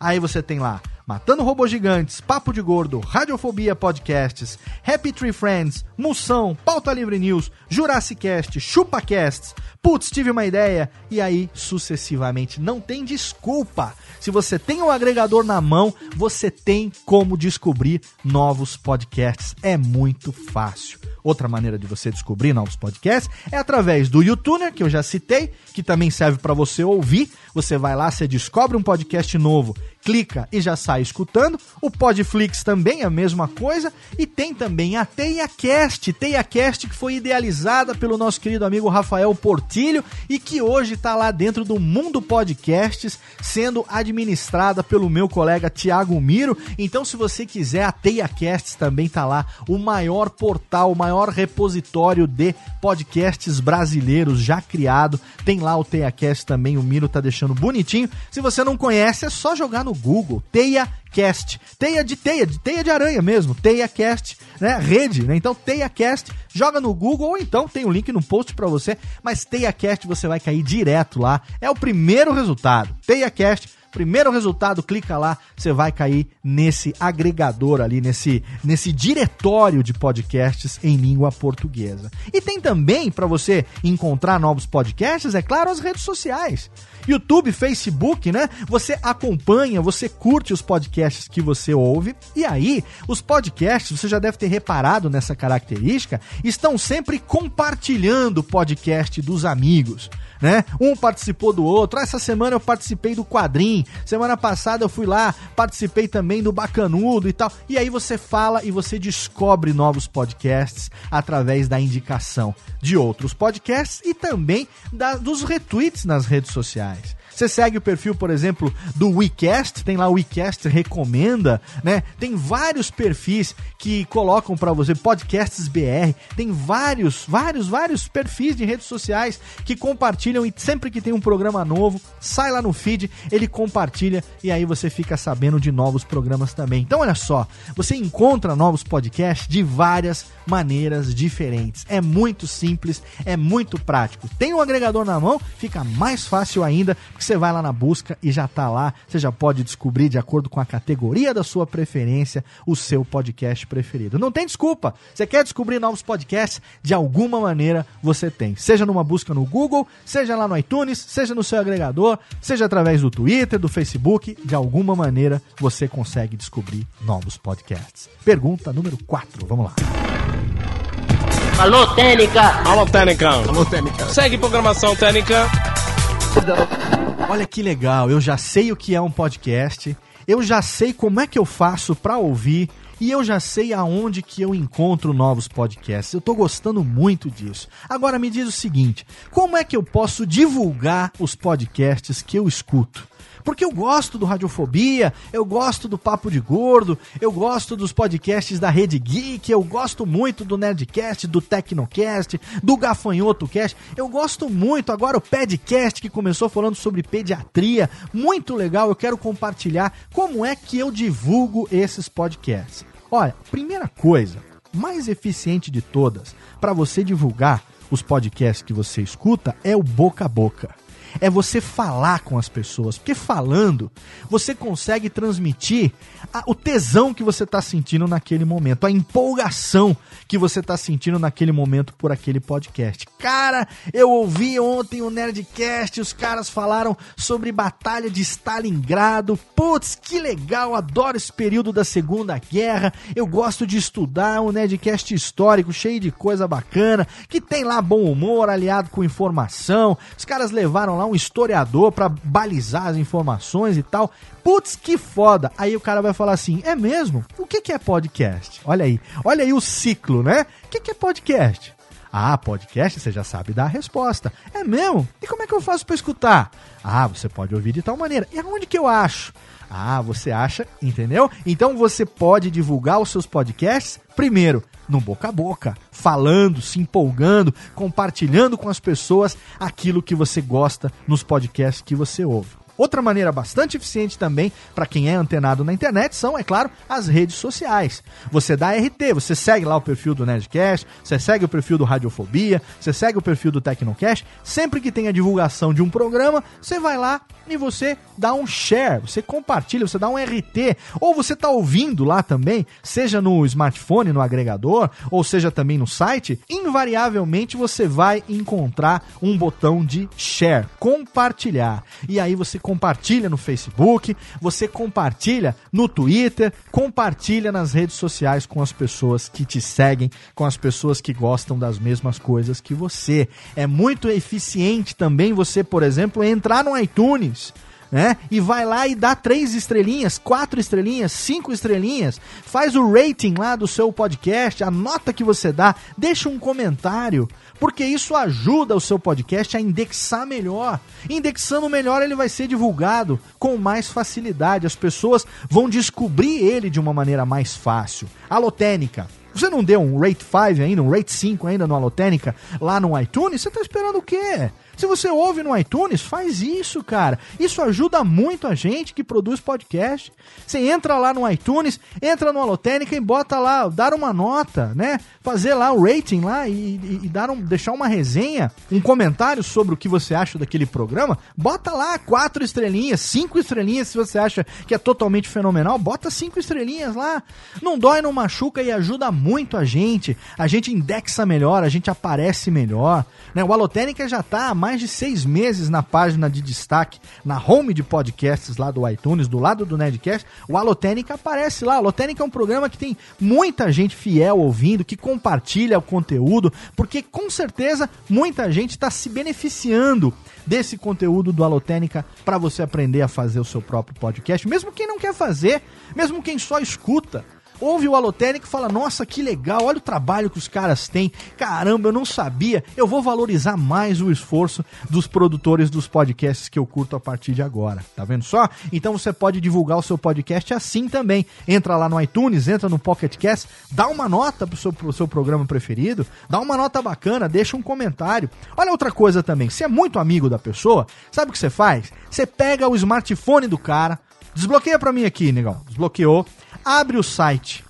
Aí você tem lá Matando Robôs Gigantes, Papo de Gordo, Radiofobia Podcasts, Happy Tree Friends, Moção, Pauta Livre News, Jurassic Cast, ChupaCasts, Putz, tive uma ideia, e aí sucessivamente. Não tem desculpa. Se você tem o um agregador na mão, você tem como descobrir novos podcasts. É muito fácil. Outra maneira de você descobrir novos podcasts é através do YouTuner, que eu já citei, que também serve para você ouvir. Você vai lá, você descobre um podcast novo, clica e já sai escutando. O Podflix também é a mesma coisa. E tem também a TeiaCast, TeiaCast que foi idealizada pelo nosso querido amigo Rafael Portilho e que hoje está lá dentro do Mundo Podcasts, sendo administrada pelo meu colega Tiago Miro. Então, se você quiser, a TeiaCast também está lá, o maior portal, o maior repositório de podcasts brasileiros já criado. Tem lá o TeiaCast também, o Miro tá deixando bonitinho. Se você não conhece, é só jogar no Google, TeiaCast. Teia de teia, de teia de aranha mesmo, TeiaCast, né? Rede, né? Então TeiaCast, joga no Google ou então tem o um link no post para você, mas TeiaCast você vai cair direto lá. É o primeiro resultado. TeiaCast Primeiro resultado, clica lá, você vai cair nesse agregador ali, nesse, nesse diretório de podcasts em língua portuguesa. E tem também, para você encontrar novos podcasts, é claro, as redes sociais. YouTube, Facebook, né? Você acompanha, você curte os podcasts que você ouve. E aí, os podcasts, você já deve ter reparado nessa característica, estão sempre compartilhando o podcast dos amigos né? Um participou do outro. Essa semana eu participei do quadrinho. Semana passada eu fui lá, participei também do Bacanudo e tal. E aí você fala e você descobre novos podcasts através da indicação de outros podcasts e também da, dos retweets nas redes sociais. Você segue o perfil, por exemplo, do WeCast, tem lá o WeCast recomenda, né? Tem vários perfis que colocam para você podcasts BR, tem vários, vários, vários perfis de redes sociais que compartilham e sempre que tem um programa novo, sai lá no feed, ele compartilha e aí você fica sabendo de novos programas também. Então olha só, você encontra novos podcasts de várias maneiras diferentes. É muito simples, é muito prático. Tem um agregador na mão, fica mais fácil ainda, porque você vai lá na busca e já tá lá. Você já pode descobrir, de acordo com a categoria da sua preferência, o seu podcast preferido. Não tem desculpa. Você quer descobrir novos podcasts? De alguma maneira você tem. Seja numa busca no Google, seja lá no iTunes, seja no seu agregador, seja através do Twitter, do Facebook, de alguma maneira você consegue descobrir novos podcasts. Pergunta número 4, vamos lá. Alô, Técnica! Alô, Técnica! Alô, Técnica! Segue programação Técnica! Olha que legal, eu já sei o que é um podcast, eu já sei como é que eu faço para ouvir e eu já sei aonde que eu encontro novos podcasts. Eu tô gostando muito disso. Agora me diz o seguinte, como é que eu posso divulgar os podcasts que eu escuto? Porque eu gosto do Radiofobia, eu gosto do Papo de Gordo, eu gosto dos podcasts da Rede Geek, eu gosto muito do Nerdcast, do Tecnocast, do Gafanhoto Cast. Eu gosto muito agora o Pedcast que começou falando sobre pediatria, muito legal. Eu quero compartilhar como é que eu divulgo esses podcasts. Olha, primeira coisa, mais eficiente de todas para você divulgar os podcasts que você escuta é o boca a boca é você falar com as pessoas. Porque falando, você consegue transmitir a, o tesão que você está sentindo naquele momento, a empolgação que você está sentindo naquele momento por aquele podcast. Cara, eu ouvi ontem o Nerdcast, os caras falaram sobre Batalha de Stalingrado. Putz, que legal, adoro esse período da Segunda Guerra. Eu gosto de estudar um Nerdcast histórico, cheio de coisa bacana, que tem lá bom humor aliado com informação. Os caras levaram lá um historiador para balizar as informações e tal. Putz, que foda! Aí o cara vai falar assim: é mesmo? O que, que é podcast? Olha aí, olha aí o ciclo, né? O que, que é podcast? Ah, podcast, você já sabe dar a resposta. É mesmo? E como é que eu faço para escutar? Ah, você pode ouvir de tal maneira. E aonde que eu acho? Ah, você acha, entendeu? Então você pode divulgar os seus podcasts primeiro no boca a boca, falando, se empolgando, compartilhando com as pessoas aquilo que você gosta nos podcasts que você ouve. Outra maneira bastante eficiente também para quem é antenado na internet são, é claro, as redes sociais. Você dá RT, você segue lá o perfil do Nerdcast, você segue o perfil do Radiofobia, você segue o perfil do Tecnocast. Sempre que tem a divulgação de um programa, você vai lá e você dá um share, você compartilha, você dá um RT, ou você está ouvindo lá também, seja no smartphone, no agregador, ou seja também no site, invariavelmente você vai encontrar um botão de share, compartilhar. E aí você compartilha no Facebook, você compartilha no Twitter, compartilha nas redes sociais com as pessoas que te seguem, com as pessoas que gostam das mesmas coisas que você. É muito eficiente também você, por exemplo, entrar no iTunes né? E vai lá e dá três estrelinhas, quatro estrelinhas, cinco estrelinhas, faz o rating lá do seu podcast, a nota que você dá, deixa um comentário, porque isso ajuda o seu podcast a indexar melhor. Indexando melhor, ele vai ser divulgado com mais facilidade. As pessoas vão descobrir ele de uma maneira mais fácil. Alotênica. Você não deu um rate 5 ainda, um rate 5 ainda no Alotênica lá no iTunes? Você tá esperando o quê? Se você ouve no iTunes, faz isso, cara. Isso ajuda muito a gente que produz podcast. Você entra lá no iTunes, entra no Alotênica e bota lá, dar uma nota, né? Fazer lá o rating lá e, e, e, dar um, deixar uma resenha, um comentário sobre o que você acha daquele programa. Bota lá quatro estrelinhas, cinco estrelinhas se você acha que é totalmente fenomenal. Bota cinco estrelinhas lá. Não dói, não machuca e ajuda muito a gente. A gente indexa melhor, a gente aparece melhor. Né? O Alotênica já tá mais de seis meses na página de destaque, na home de podcasts lá do iTunes, do lado do Nerdcast, o Alotênica aparece lá. Alotênica é um programa que tem muita gente fiel ouvindo, que compartilha o conteúdo, porque com certeza muita gente está se beneficiando desse conteúdo do Alotênica para você aprender a fazer o seu próprio podcast, mesmo quem não quer fazer, mesmo quem só escuta ouve o Alotênica e fala: Nossa, que legal, olha o trabalho que os caras têm. Caramba, eu não sabia. Eu vou valorizar mais o esforço dos produtores dos podcasts que eu curto a partir de agora. Tá vendo só? Então você pode divulgar o seu podcast assim também. Entra lá no iTunes, entra no Pocket Cast, dá uma nota pro seu, pro seu programa preferido, dá uma nota bacana, deixa um comentário. Olha outra coisa também, se é muito amigo da pessoa, sabe o que você faz? Você pega o smartphone do cara, desbloqueia pra mim aqui, negão. Desbloqueou abre o site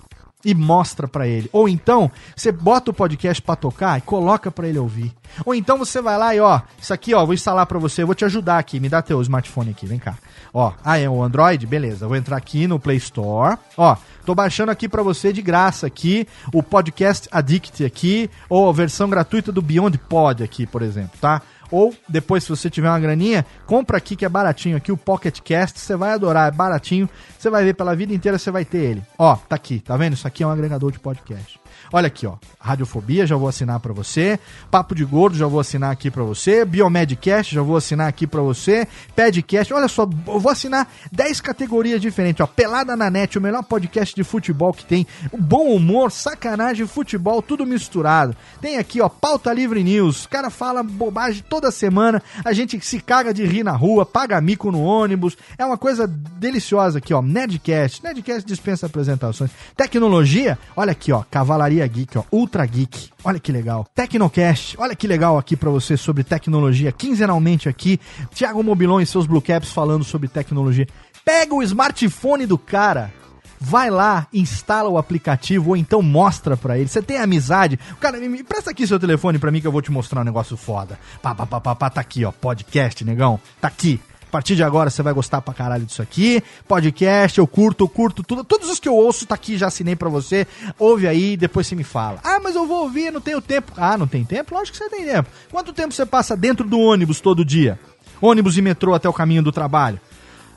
e mostra pra ele. Ou então, você bota o podcast pra tocar e coloca pra ele ouvir. Ou então você vai lá e ó, isso aqui ó, vou instalar pra você, vou te ajudar aqui, me dá teu smartphone aqui, vem cá. Ó, ah, é o Android? Beleza, vou entrar aqui no Play Store. Ó, tô baixando aqui pra você de graça aqui o Podcast Addict aqui, ou a versão gratuita do Beyond Pod aqui, por exemplo, tá? Ou depois, se você tiver uma graninha, compra aqui que é baratinho aqui, o Pocket Cast, você vai adorar, é baratinho. Você vai ver pela vida inteira, você vai ter ele. Ó, tá aqui, tá vendo? Isso aqui é um agregador de podcast. Olha aqui, ó. Radiofobia, já vou assinar pra você. Papo de Gordo, já vou assinar aqui pra você. Biomedcast, já vou assinar aqui pra você. Pedcast, olha só, eu vou assinar 10 categorias diferentes, ó. Pelada na net, o melhor podcast de futebol que tem. Bom humor, sacanagem, futebol, tudo misturado. Tem aqui, ó, Pauta Livre News. O cara fala bobagem toda semana. A gente se caga de rir na rua, paga mico no ônibus. É uma coisa deliciosa aqui, ó. Nerdcast. Nerdcast dispensa apresentações. Tecnologia, olha aqui, ó. Cavalaria Geek, ó. Ultra Geek. Olha que legal. Tecnocast, olha que legal aqui pra você sobre tecnologia. Quinzenalmente aqui, Thiago Mobilon e seus Blue Caps falando sobre tecnologia. Pega o smartphone do cara, vai lá, instala o aplicativo ou então mostra pra ele. Você tem amizade. Cara, me, presta aqui seu telefone pra mim que eu vou te mostrar um negócio foda. Pá, pá, pá, pá, pá, tá aqui, ó. Podcast, negão. Tá aqui. A partir de agora você vai gostar pra caralho disso aqui. Podcast, eu curto, eu curto tudo. Todos os que eu ouço tá aqui, já assinei pra você. Ouve aí, depois você me fala. Ah, mas eu vou ouvir, não tenho tempo. Ah, não tem tempo? Lógico que você tem tempo. Quanto tempo você passa dentro do ônibus todo dia? Ônibus e metrô até o caminho do trabalho.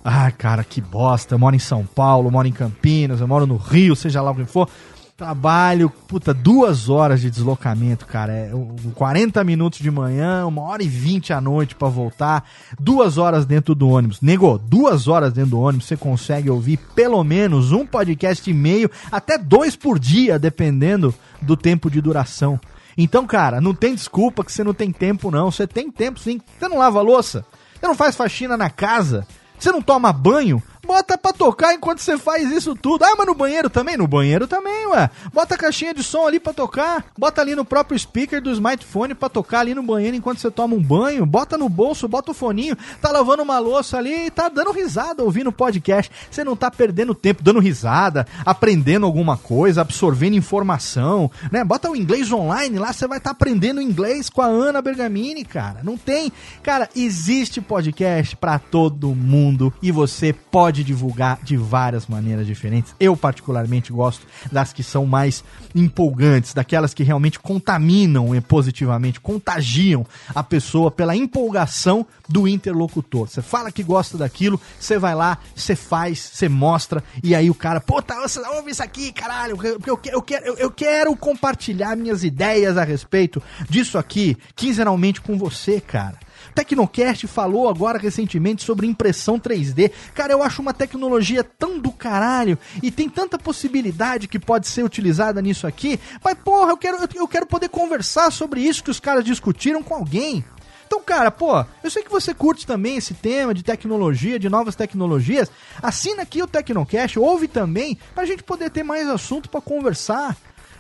Ah, cara, que bosta. Eu moro em São Paulo, eu moro em Campinas, eu moro no Rio, seja lá o que for. Trabalho, puta, duas horas de deslocamento, cara. É um, 40 minutos de manhã, uma hora e vinte à noite pra voltar, duas horas dentro do ônibus. Nego, duas horas dentro do ônibus, você consegue ouvir pelo menos um podcast e meio, até dois por dia, dependendo do tempo de duração. Então, cara, não tem desculpa que você não tem tempo, não. Você tem tempo sim. Você não lava louça? Você não faz faxina na casa? Você não toma banho? Bota pra tocar enquanto você faz isso tudo. Ah, mas no banheiro também? No banheiro também, ué. Bota a caixinha de som ali pra tocar. Bota ali no próprio speaker do smartphone pra tocar ali no banheiro enquanto você toma um banho. Bota no bolso, bota o foninho. Tá lavando uma louça ali e tá dando risada ouvindo podcast. Você não tá perdendo tempo dando risada, aprendendo alguma coisa, absorvendo informação, né? Bota o inglês online lá, você vai estar tá aprendendo inglês com a Ana Bergamini, cara. Não tem. Cara, existe podcast pra todo mundo e você pode divulgar de várias maneiras diferentes. Eu, particularmente, gosto das que são mais empolgantes, daquelas que realmente contaminam positivamente, contagiam a pessoa pela empolgação do interlocutor. Você fala que gosta daquilo, você vai lá, você faz, você mostra, e aí o cara, pô, tá, ouve isso aqui, caralho, porque eu, eu, quero, eu, eu quero compartilhar minhas ideias a respeito disso aqui, quinzenalmente com você, cara. Tecnocast falou agora recentemente sobre impressão 3D. Cara, eu acho uma tecnologia tão do caralho e tem tanta possibilidade que pode ser utilizada nisso aqui. Mas, porra, eu quero, eu quero poder conversar sobre isso que os caras discutiram com alguém. Então, cara, pô, eu sei que você curte também esse tema de tecnologia, de novas tecnologias. Assina aqui o Tecnocast, ouve também, pra gente poder ter mais assunto para conversar.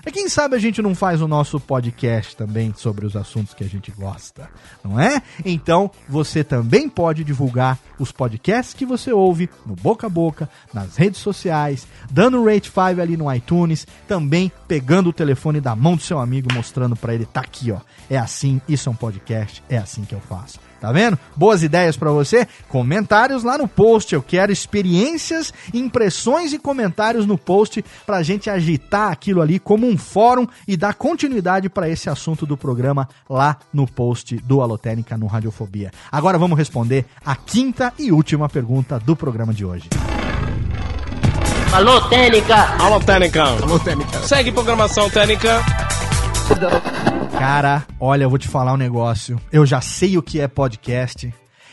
E quem sabe a gente não faz o nosso podcast também sobre os assuntos que a gente gosta, não é? Então, você também pode divulgar os podcasts que você ouve no boca a boca, nas redes sociais, dando rate 5 ali no iTunes, também pegando o telefone da mão do seu amigo, mostrando para ele, tá aqui, ó. É assim, isso é um podcast, é assim que eu faço. Tá vendo? Boas ideias para você? Comentários lá no post. Eu quero experiências, impressões e comentários no post pra gente agitar aquilo ali como um fórum e dar continuidade para esse assunto do programa lá no post do Alotênica no Radiofobia. Agora vamos responder a quinta e última pergunta do programa de hoje. Alô, Técnica! Alô, Técnica. Alô, Técnica. Segue programação Técnica. Cara, olha, eu vou te falar um negócio. Eu já sei o que é podcast.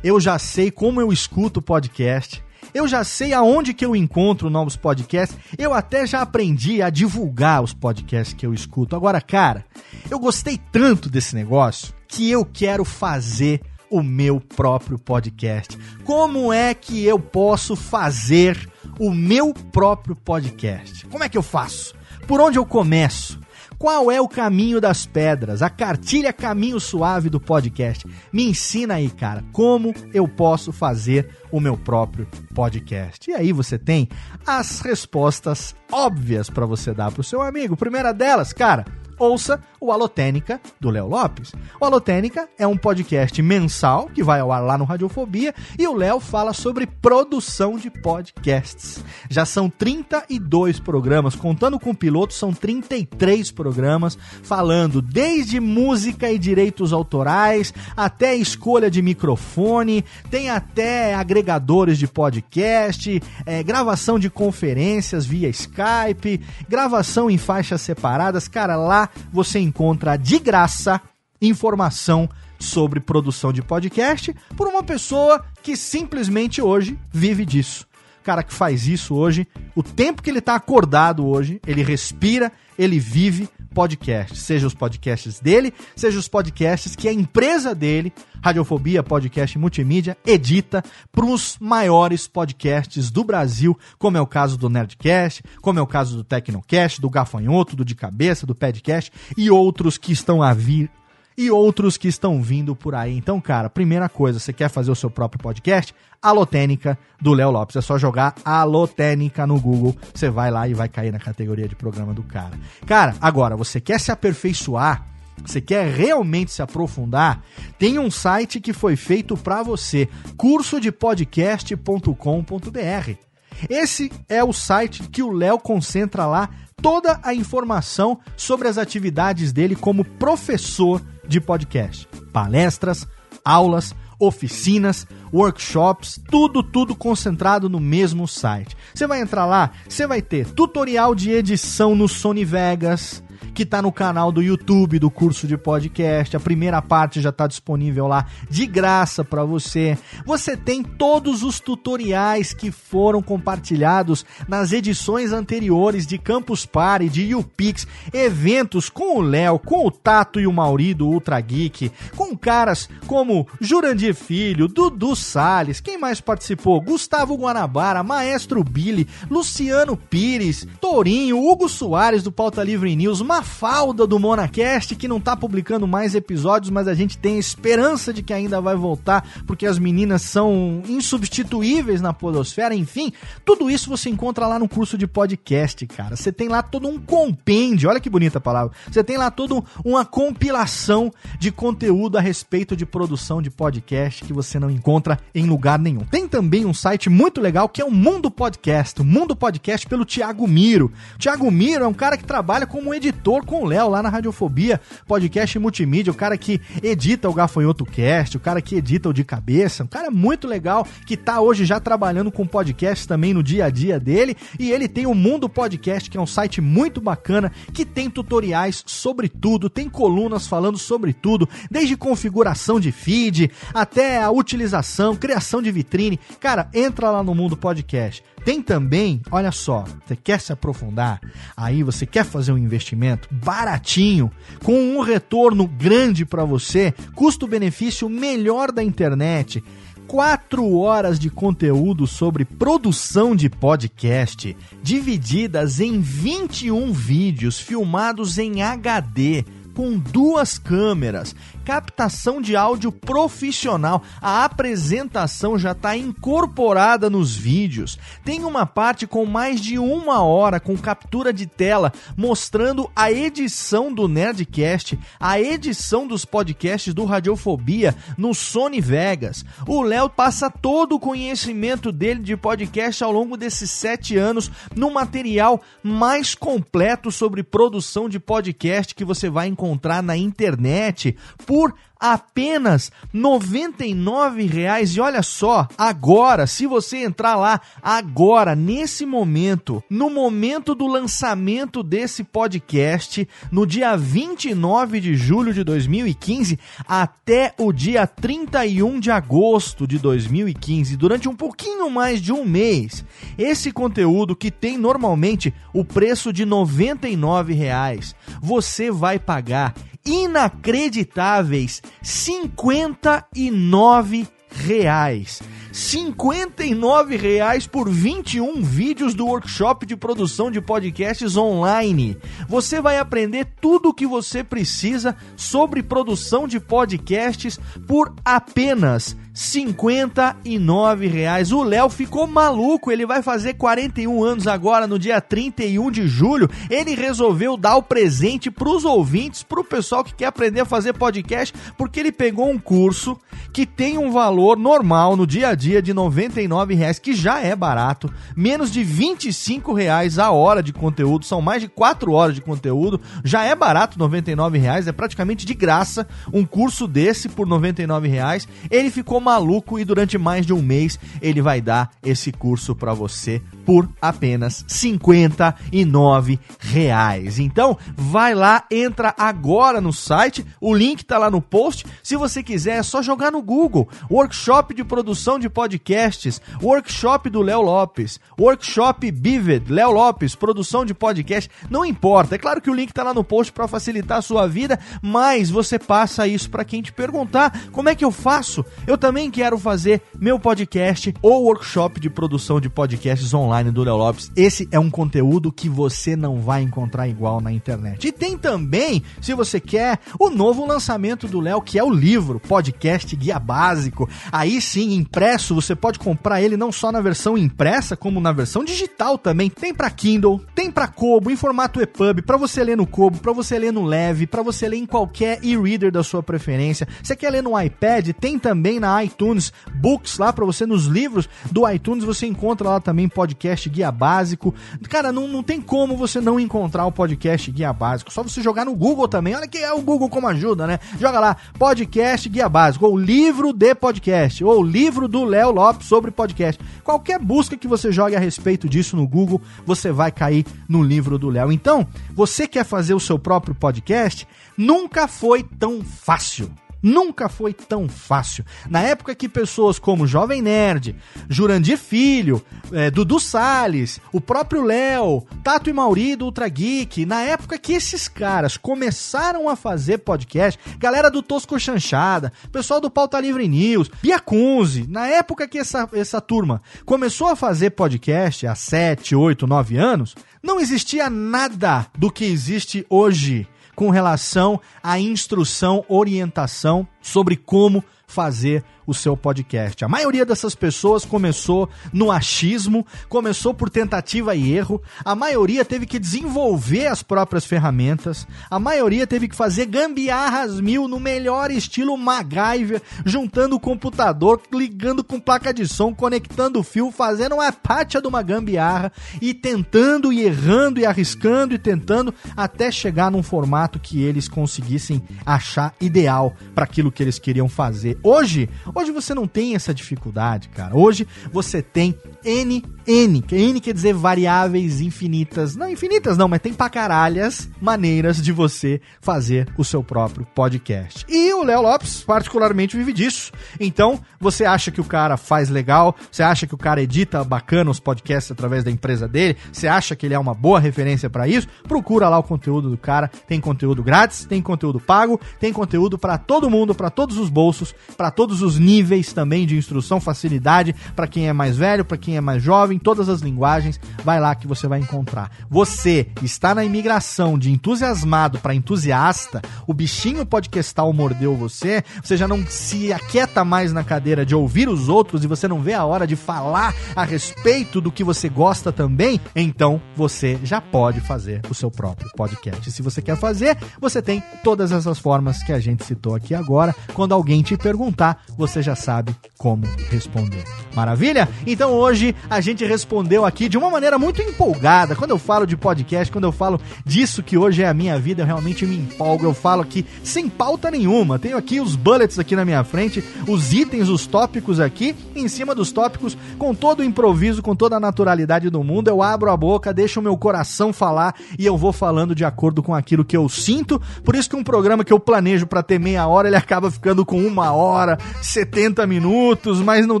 Eu já sei como eu escuto podcast. Eu já sei aonde que eu encontro novos podcasts. Eu até já aprendi a divulgar os podcasts que eu escuto. Agora, cara, eu gostei tanto desse negócio que eu quero fazer o meu próprio podcast. Como é que eu posso fazer o meu próprio podcast? Como é que eu faço? Por onde eu começo? Qual é o caminho das pedras? A cartilha caminho suave do podcast. Me ensina aí, cara, como eu posso fazer o meu próprio podcast. E aí você tem as respostas óbvias para você dar pro seu amigo. Primeira delas, cara, ouça o Alotênica do Léo Lopes. O Alotênica é um podcast mensal que vai ao ar lá no Radiofobia e o Léo fala sobre produção de podcasts. Já são 32 programas, contando com o piloto, são 33 programas falando desde música e direitos autorais até escolha de microfone, tem até agregadores de podcast, é, gravação de conferências via Skype, gravação em faixas separadas. Cara, lá você encontra de graça informação sobre produção de podcast por uma pessoa que simplesmente hoje vive disso. Cara que faz isso hoje, o tempo que ele está acordado hoje, ele respira, ele vive podcast, seja os podcasts dele, seja os podcasts que a empresa dele, Radiofobia Podcast Multimídia, edita para os maiores podcasts do Brasil, como é o caso do Nerdcast, como é o caso do Tecnocast, do Gafanhoto, do De Cabeça, do Padcast e outros que estão a vir e outros que estão vindo por aí. Então, cara, primeira coisa, você quer fazer o seu próprio podcast? Alotênica do Léo Lopes. É só jogar Alotênica no Google, você vai lá e vai cair na categoria de programa do cara. Cara, agora, você quer se aperfeiçoar? Você quer realmente se aprofundar? Tem um site que foi feito para você, cursodepodcast.com.br. Esse é o site que o Léo concentra lá toda a informação sobre as atividades dele como professor de podcast. Palestras, aulas, oficinas, workshops, tudo, tudo concentrado no mesmo site. Você vai entrar lá, você vai ter tutorial de edição no Sony Vegas, que está no canal do YouTube do curso de podcast. A primeira parte já está disponível lá de graça para você. Você tem todos os tutoriais que foram compartilhados nas edições anteriores de Campus Party, de YouPix, eventos com o Léo, com o Tato e o Mauri do Ultra Geek, com caras como Jurandir Filho, Dudu Sales, quem mais participou? Gustavo Guanabara, Maestro Billy, Luciano Pires, Torinho, Hugo Soares do Pauta Livre News, Mafalda do Monacast, que não tá publicando mais episódios, mas a gente tem esperança de que ainda vai voltar, porque as meninas são insubstituíveis na podosfera, enfim, tudo isso você encontra lá no curso de podcast, cara. Você tem lá todo um compêndio, olha que bonita palavra. Você tem lá toda uma compilação de conteúdo a respeito de produção de podcast que você não encontra em lugar nenhum. Tem também um site muito legal que é o Mundo Podcast, o Mundo Podcast pelo Thiago Miro. O Thiago Miro é um cara que trabalha como editor com o Léo lá na Radiofobia, podcast multimídia, o cara que edita o Gafanhoto Cast, o cara que edita o De Cabeça, um cara muito legal que tá hoje já trabalhando com podcast também no dia a dia dele, e ele tem o Mundo Podcast, que é um site muito bacana, que tem tutoriais sobre tudo, tem colunas falando sobre tudo, desde configuração de feed até a utilização, criação de vitrine. Cara, entra lá no Mundo Podcast. Tem também, olha só, você quer se aprofundar, aí você quer fazer um investimento baratinho, com um retorno grande para você, custo-benefício melhor da internet. 4 horas de conteúdo sobre produção de podcast, divididas em 21 vídeos filmados em HD com duas câmeras, captação de áudio profissional. A apresentação já está incorporada nos vídeos. Tem uma parte com mais de uma hora com captura de tela mostrando a edição do Nerdcast, a edição dos podcasts do Radiofobia no Sony Vegas. O Léo passa todo o conhecimento dele de podcast ao longo desses sete anos no material mais completo sobre produção de podcast que você vai encontrar na internet por apenas R$ 99,00. E olha só, agora, se você entrar lá agora, nesse momento, no momento do lançamento desse podcast, no dia 29 de julho de 2015 até o dia 31 de agosto de 2015, durante um pouquinho mais de um mês, esse conteúdo que tem normalmente o preço de R$ 99,00, você vai pagar inacreditáveis 59 reais. 59 reais por 21 vídeos do workshop de produção de podcasts online. Você vai aprender tudo o que você precisa sobre produção de podcasts por apenas 59 reais. O Léo ficou maluco, ele vai fazer 41 anos agora, no dia 31 de julho. Ele resolveu dar o presente pros ouvintes, pro pessoal que quer aprender a fazer podcast, porque ele pegou um curso que tem um valor normal no dia a dia de 99 reais, que já é barato, menos de 25 reais a hora de conteúdo, são mais de 4 horas de conteúdo, já é barato 99 reais, é praticamente de graça um curso desse por 99 reais. Ele ficou maluco e durante mais de um mês ele vai dar esse curso para você por apenas 59 reais. Então, vai lá, entra agora no site, o link tá lá no post. Se você quiser, é só jogar no Google. Workshop de produção de podcasts, workshop do Léo Lopes, workshop Bivet, Léo Lopes, produção de podcast, não importa. É claro que o link tá lá no post para facilitar a sua vida, mas você passa isso para quem te perguntar, como é que eu faço? Eu também também quero fazer meu podcast ou workshop de produção de podcasts online do Léo Lopes. Esse é um conteúdo que você não vai encontrar igual na internet. E tem também, se você quer, o novo lançamento do Léo, que é o livro Podcast Guia Básico. Aí sim, impresso, você pode comprar ele não só na versão impressa, como na versão digital também. Tem para Kindle, tem para Kobo, em formato EPUB, para você ler no Kobo, para você ler no Leve, para você ler em qualquer e-reader da sua preferência. Você quer ler no iPad? Tem também na iTunes Books lá para você nos livros do iTunes você encontra lá também podcast guia básico. Cara, não, não tem como você não encontrar o podcast guia básico. Só você jogar no Google também. Olha que é o Google como ajuda, né? Joga lá podcast guia básico ou livro de podcast ou livro do Léo Lopes sobre podcast. Qualquer busca que você jogue a respeito disso no Google, você vai cair no livro do Léo. Então, você quer fazer o seu próprio podcast? Nunca foi tão fácil. Nunca foi tão fácil. Na época que pessoas como Jovem Nerd, Jurandir Filho, é, Dudu Salles, o próprio Léo, Tato e Mauri do Ultra Geek, na época que esses caras começaram a fazer podcast, galera do Tosco Chanchada, pessoal do Pauta Livre News, Bia Kunze, na época que essa, essa turma começou a fazer podcast há 7, 8, 9 anos, não existia nada do que existe hoje com relação à instrução, orientação sobre como fazer o seu podcast. A maioria dessas pessoas começou no achismo, começou por tentativa e erro, a maioria teve que desenvolver as próprias ferramentas, a maioria teve que fazer gambiarras mil no melhor estilo MacGyver, juntando o computador, ligando com placa de som, conectando o fio, fazendo uma pátia de uma gambiarra e tentando e errando e arriscando e tentando até chegar num formato que eles conseguissem achar ideal para aquilo que eles queriam fazer. Hoje, Hoje você não tem essa dificuldade, cara. Hoje você tem N, N. N quer dizer variáveis infinitas. Não infinitas não, mas tem pra caralhas maneiras de você fazer o seu próprio podcast. E o Léo Lopes particularmente vive disso. Então, você acha que o cara faz legal, você acha que o cara edita bacana os podcasts através da empresa dele, você acha que ele é uma boa referência para isso, procura lá o conteúdo do cara. Tem conteúdo grátis, tem conteúdo pago, tem conteúdo para todo mundo, para todos os bolsos, para todos os níveis também de instrução, facilidade para quem é mais velho, para quem é mais jovem, todas as linguagens, vai lá que você vai encontrar. Você está na imigração de entusiasmado para entusiasta, o bichinho podcastal mordeu você, você já não se aquieta mais na cadeira de ouvir os outros e você não vê a hora de falar a respeito do que você gosta também, então você já pode fazer o seu próprio podcast. Se você quer fazer, você tem todas essas formas que a gente citou aqui agora. Quando alguém te perguntar, você já sabe como responder. Maravilha? Então hoje a gente respondeu aqui de uma maneira muito empolgada. Quando eu falo de podcast, quando eu falo disso que hoje é a minha vida, eu realmente me empolgo. Eu falo aqui sem pauta nenhuma. Tenho aqui os bullets aqui na minha frente, os itens, os tópicos aqui, em cima dos tópicos, com todo o improviso, com toda a naturalidade do mundo. Eu abro a boca, deixo o meu coração falar e eu vou falando de acordo com aquilo que eu sinto. Por isso que um programa que eu planejo para ter meia hora, ele acaba ficando com uma hora, 70 minutos, mas não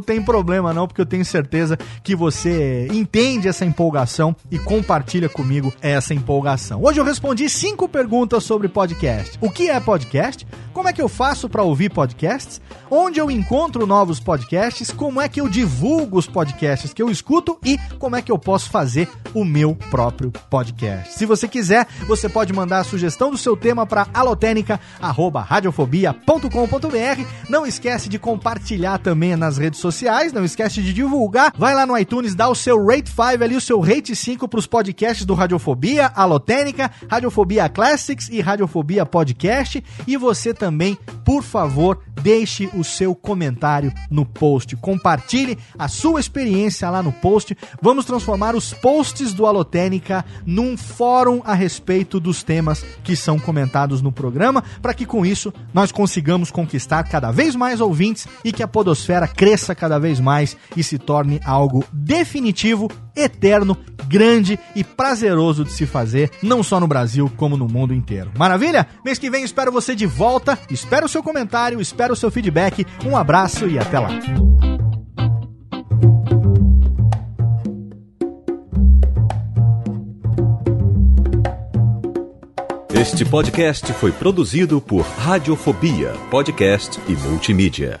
tem problema não, porque eu tenho certeza que você entende essa empolgação e compartilha comigo essa empolgação. Hoje eu respondi cinco perguntas sobre podcast. O que é podcast? Como é que eu faço para ouvir podcasts? Onde eu encontro novos podcasts? Como é que eu divulgo os podcasts que eu escuto e como é que eu posso fazer o meu próprio podcast? Se você quiser, você pode mandar a sugestão do seu tema para alotenica@radiofobia.com.br. Não esquece de compartilhar também nas redes sociais, não esquece de divulgar. Vai lá no iTunes, dá o seu rate 5 ali, o seu rate 5 para os podcasts do Radiofobia, Alotênica, Radiofobia Classics e Radiofobia Podcast e você também também, por favor, deixe o seu comentário no post. Compartilhe a sua experiência lá no post. Vamos transformar os posts do Alotênica num fórum a respeito dos temas que são comentados no programa, para que com isso nós consigamos conquistar cada vez mais ouvintes e que a Podosfera cresça cada vez mais e se torne algo definitivo, eterno, grande e prazeroso de se fazer, não só no Brasil, como no mundo inteiro. Maravilha? Mês que vem espero você de volta. Espero o seu comentário, espero o seu feedback. Um abraço e até lá. Este podcast foi produzido por Radiofobia, podcast e multimídia.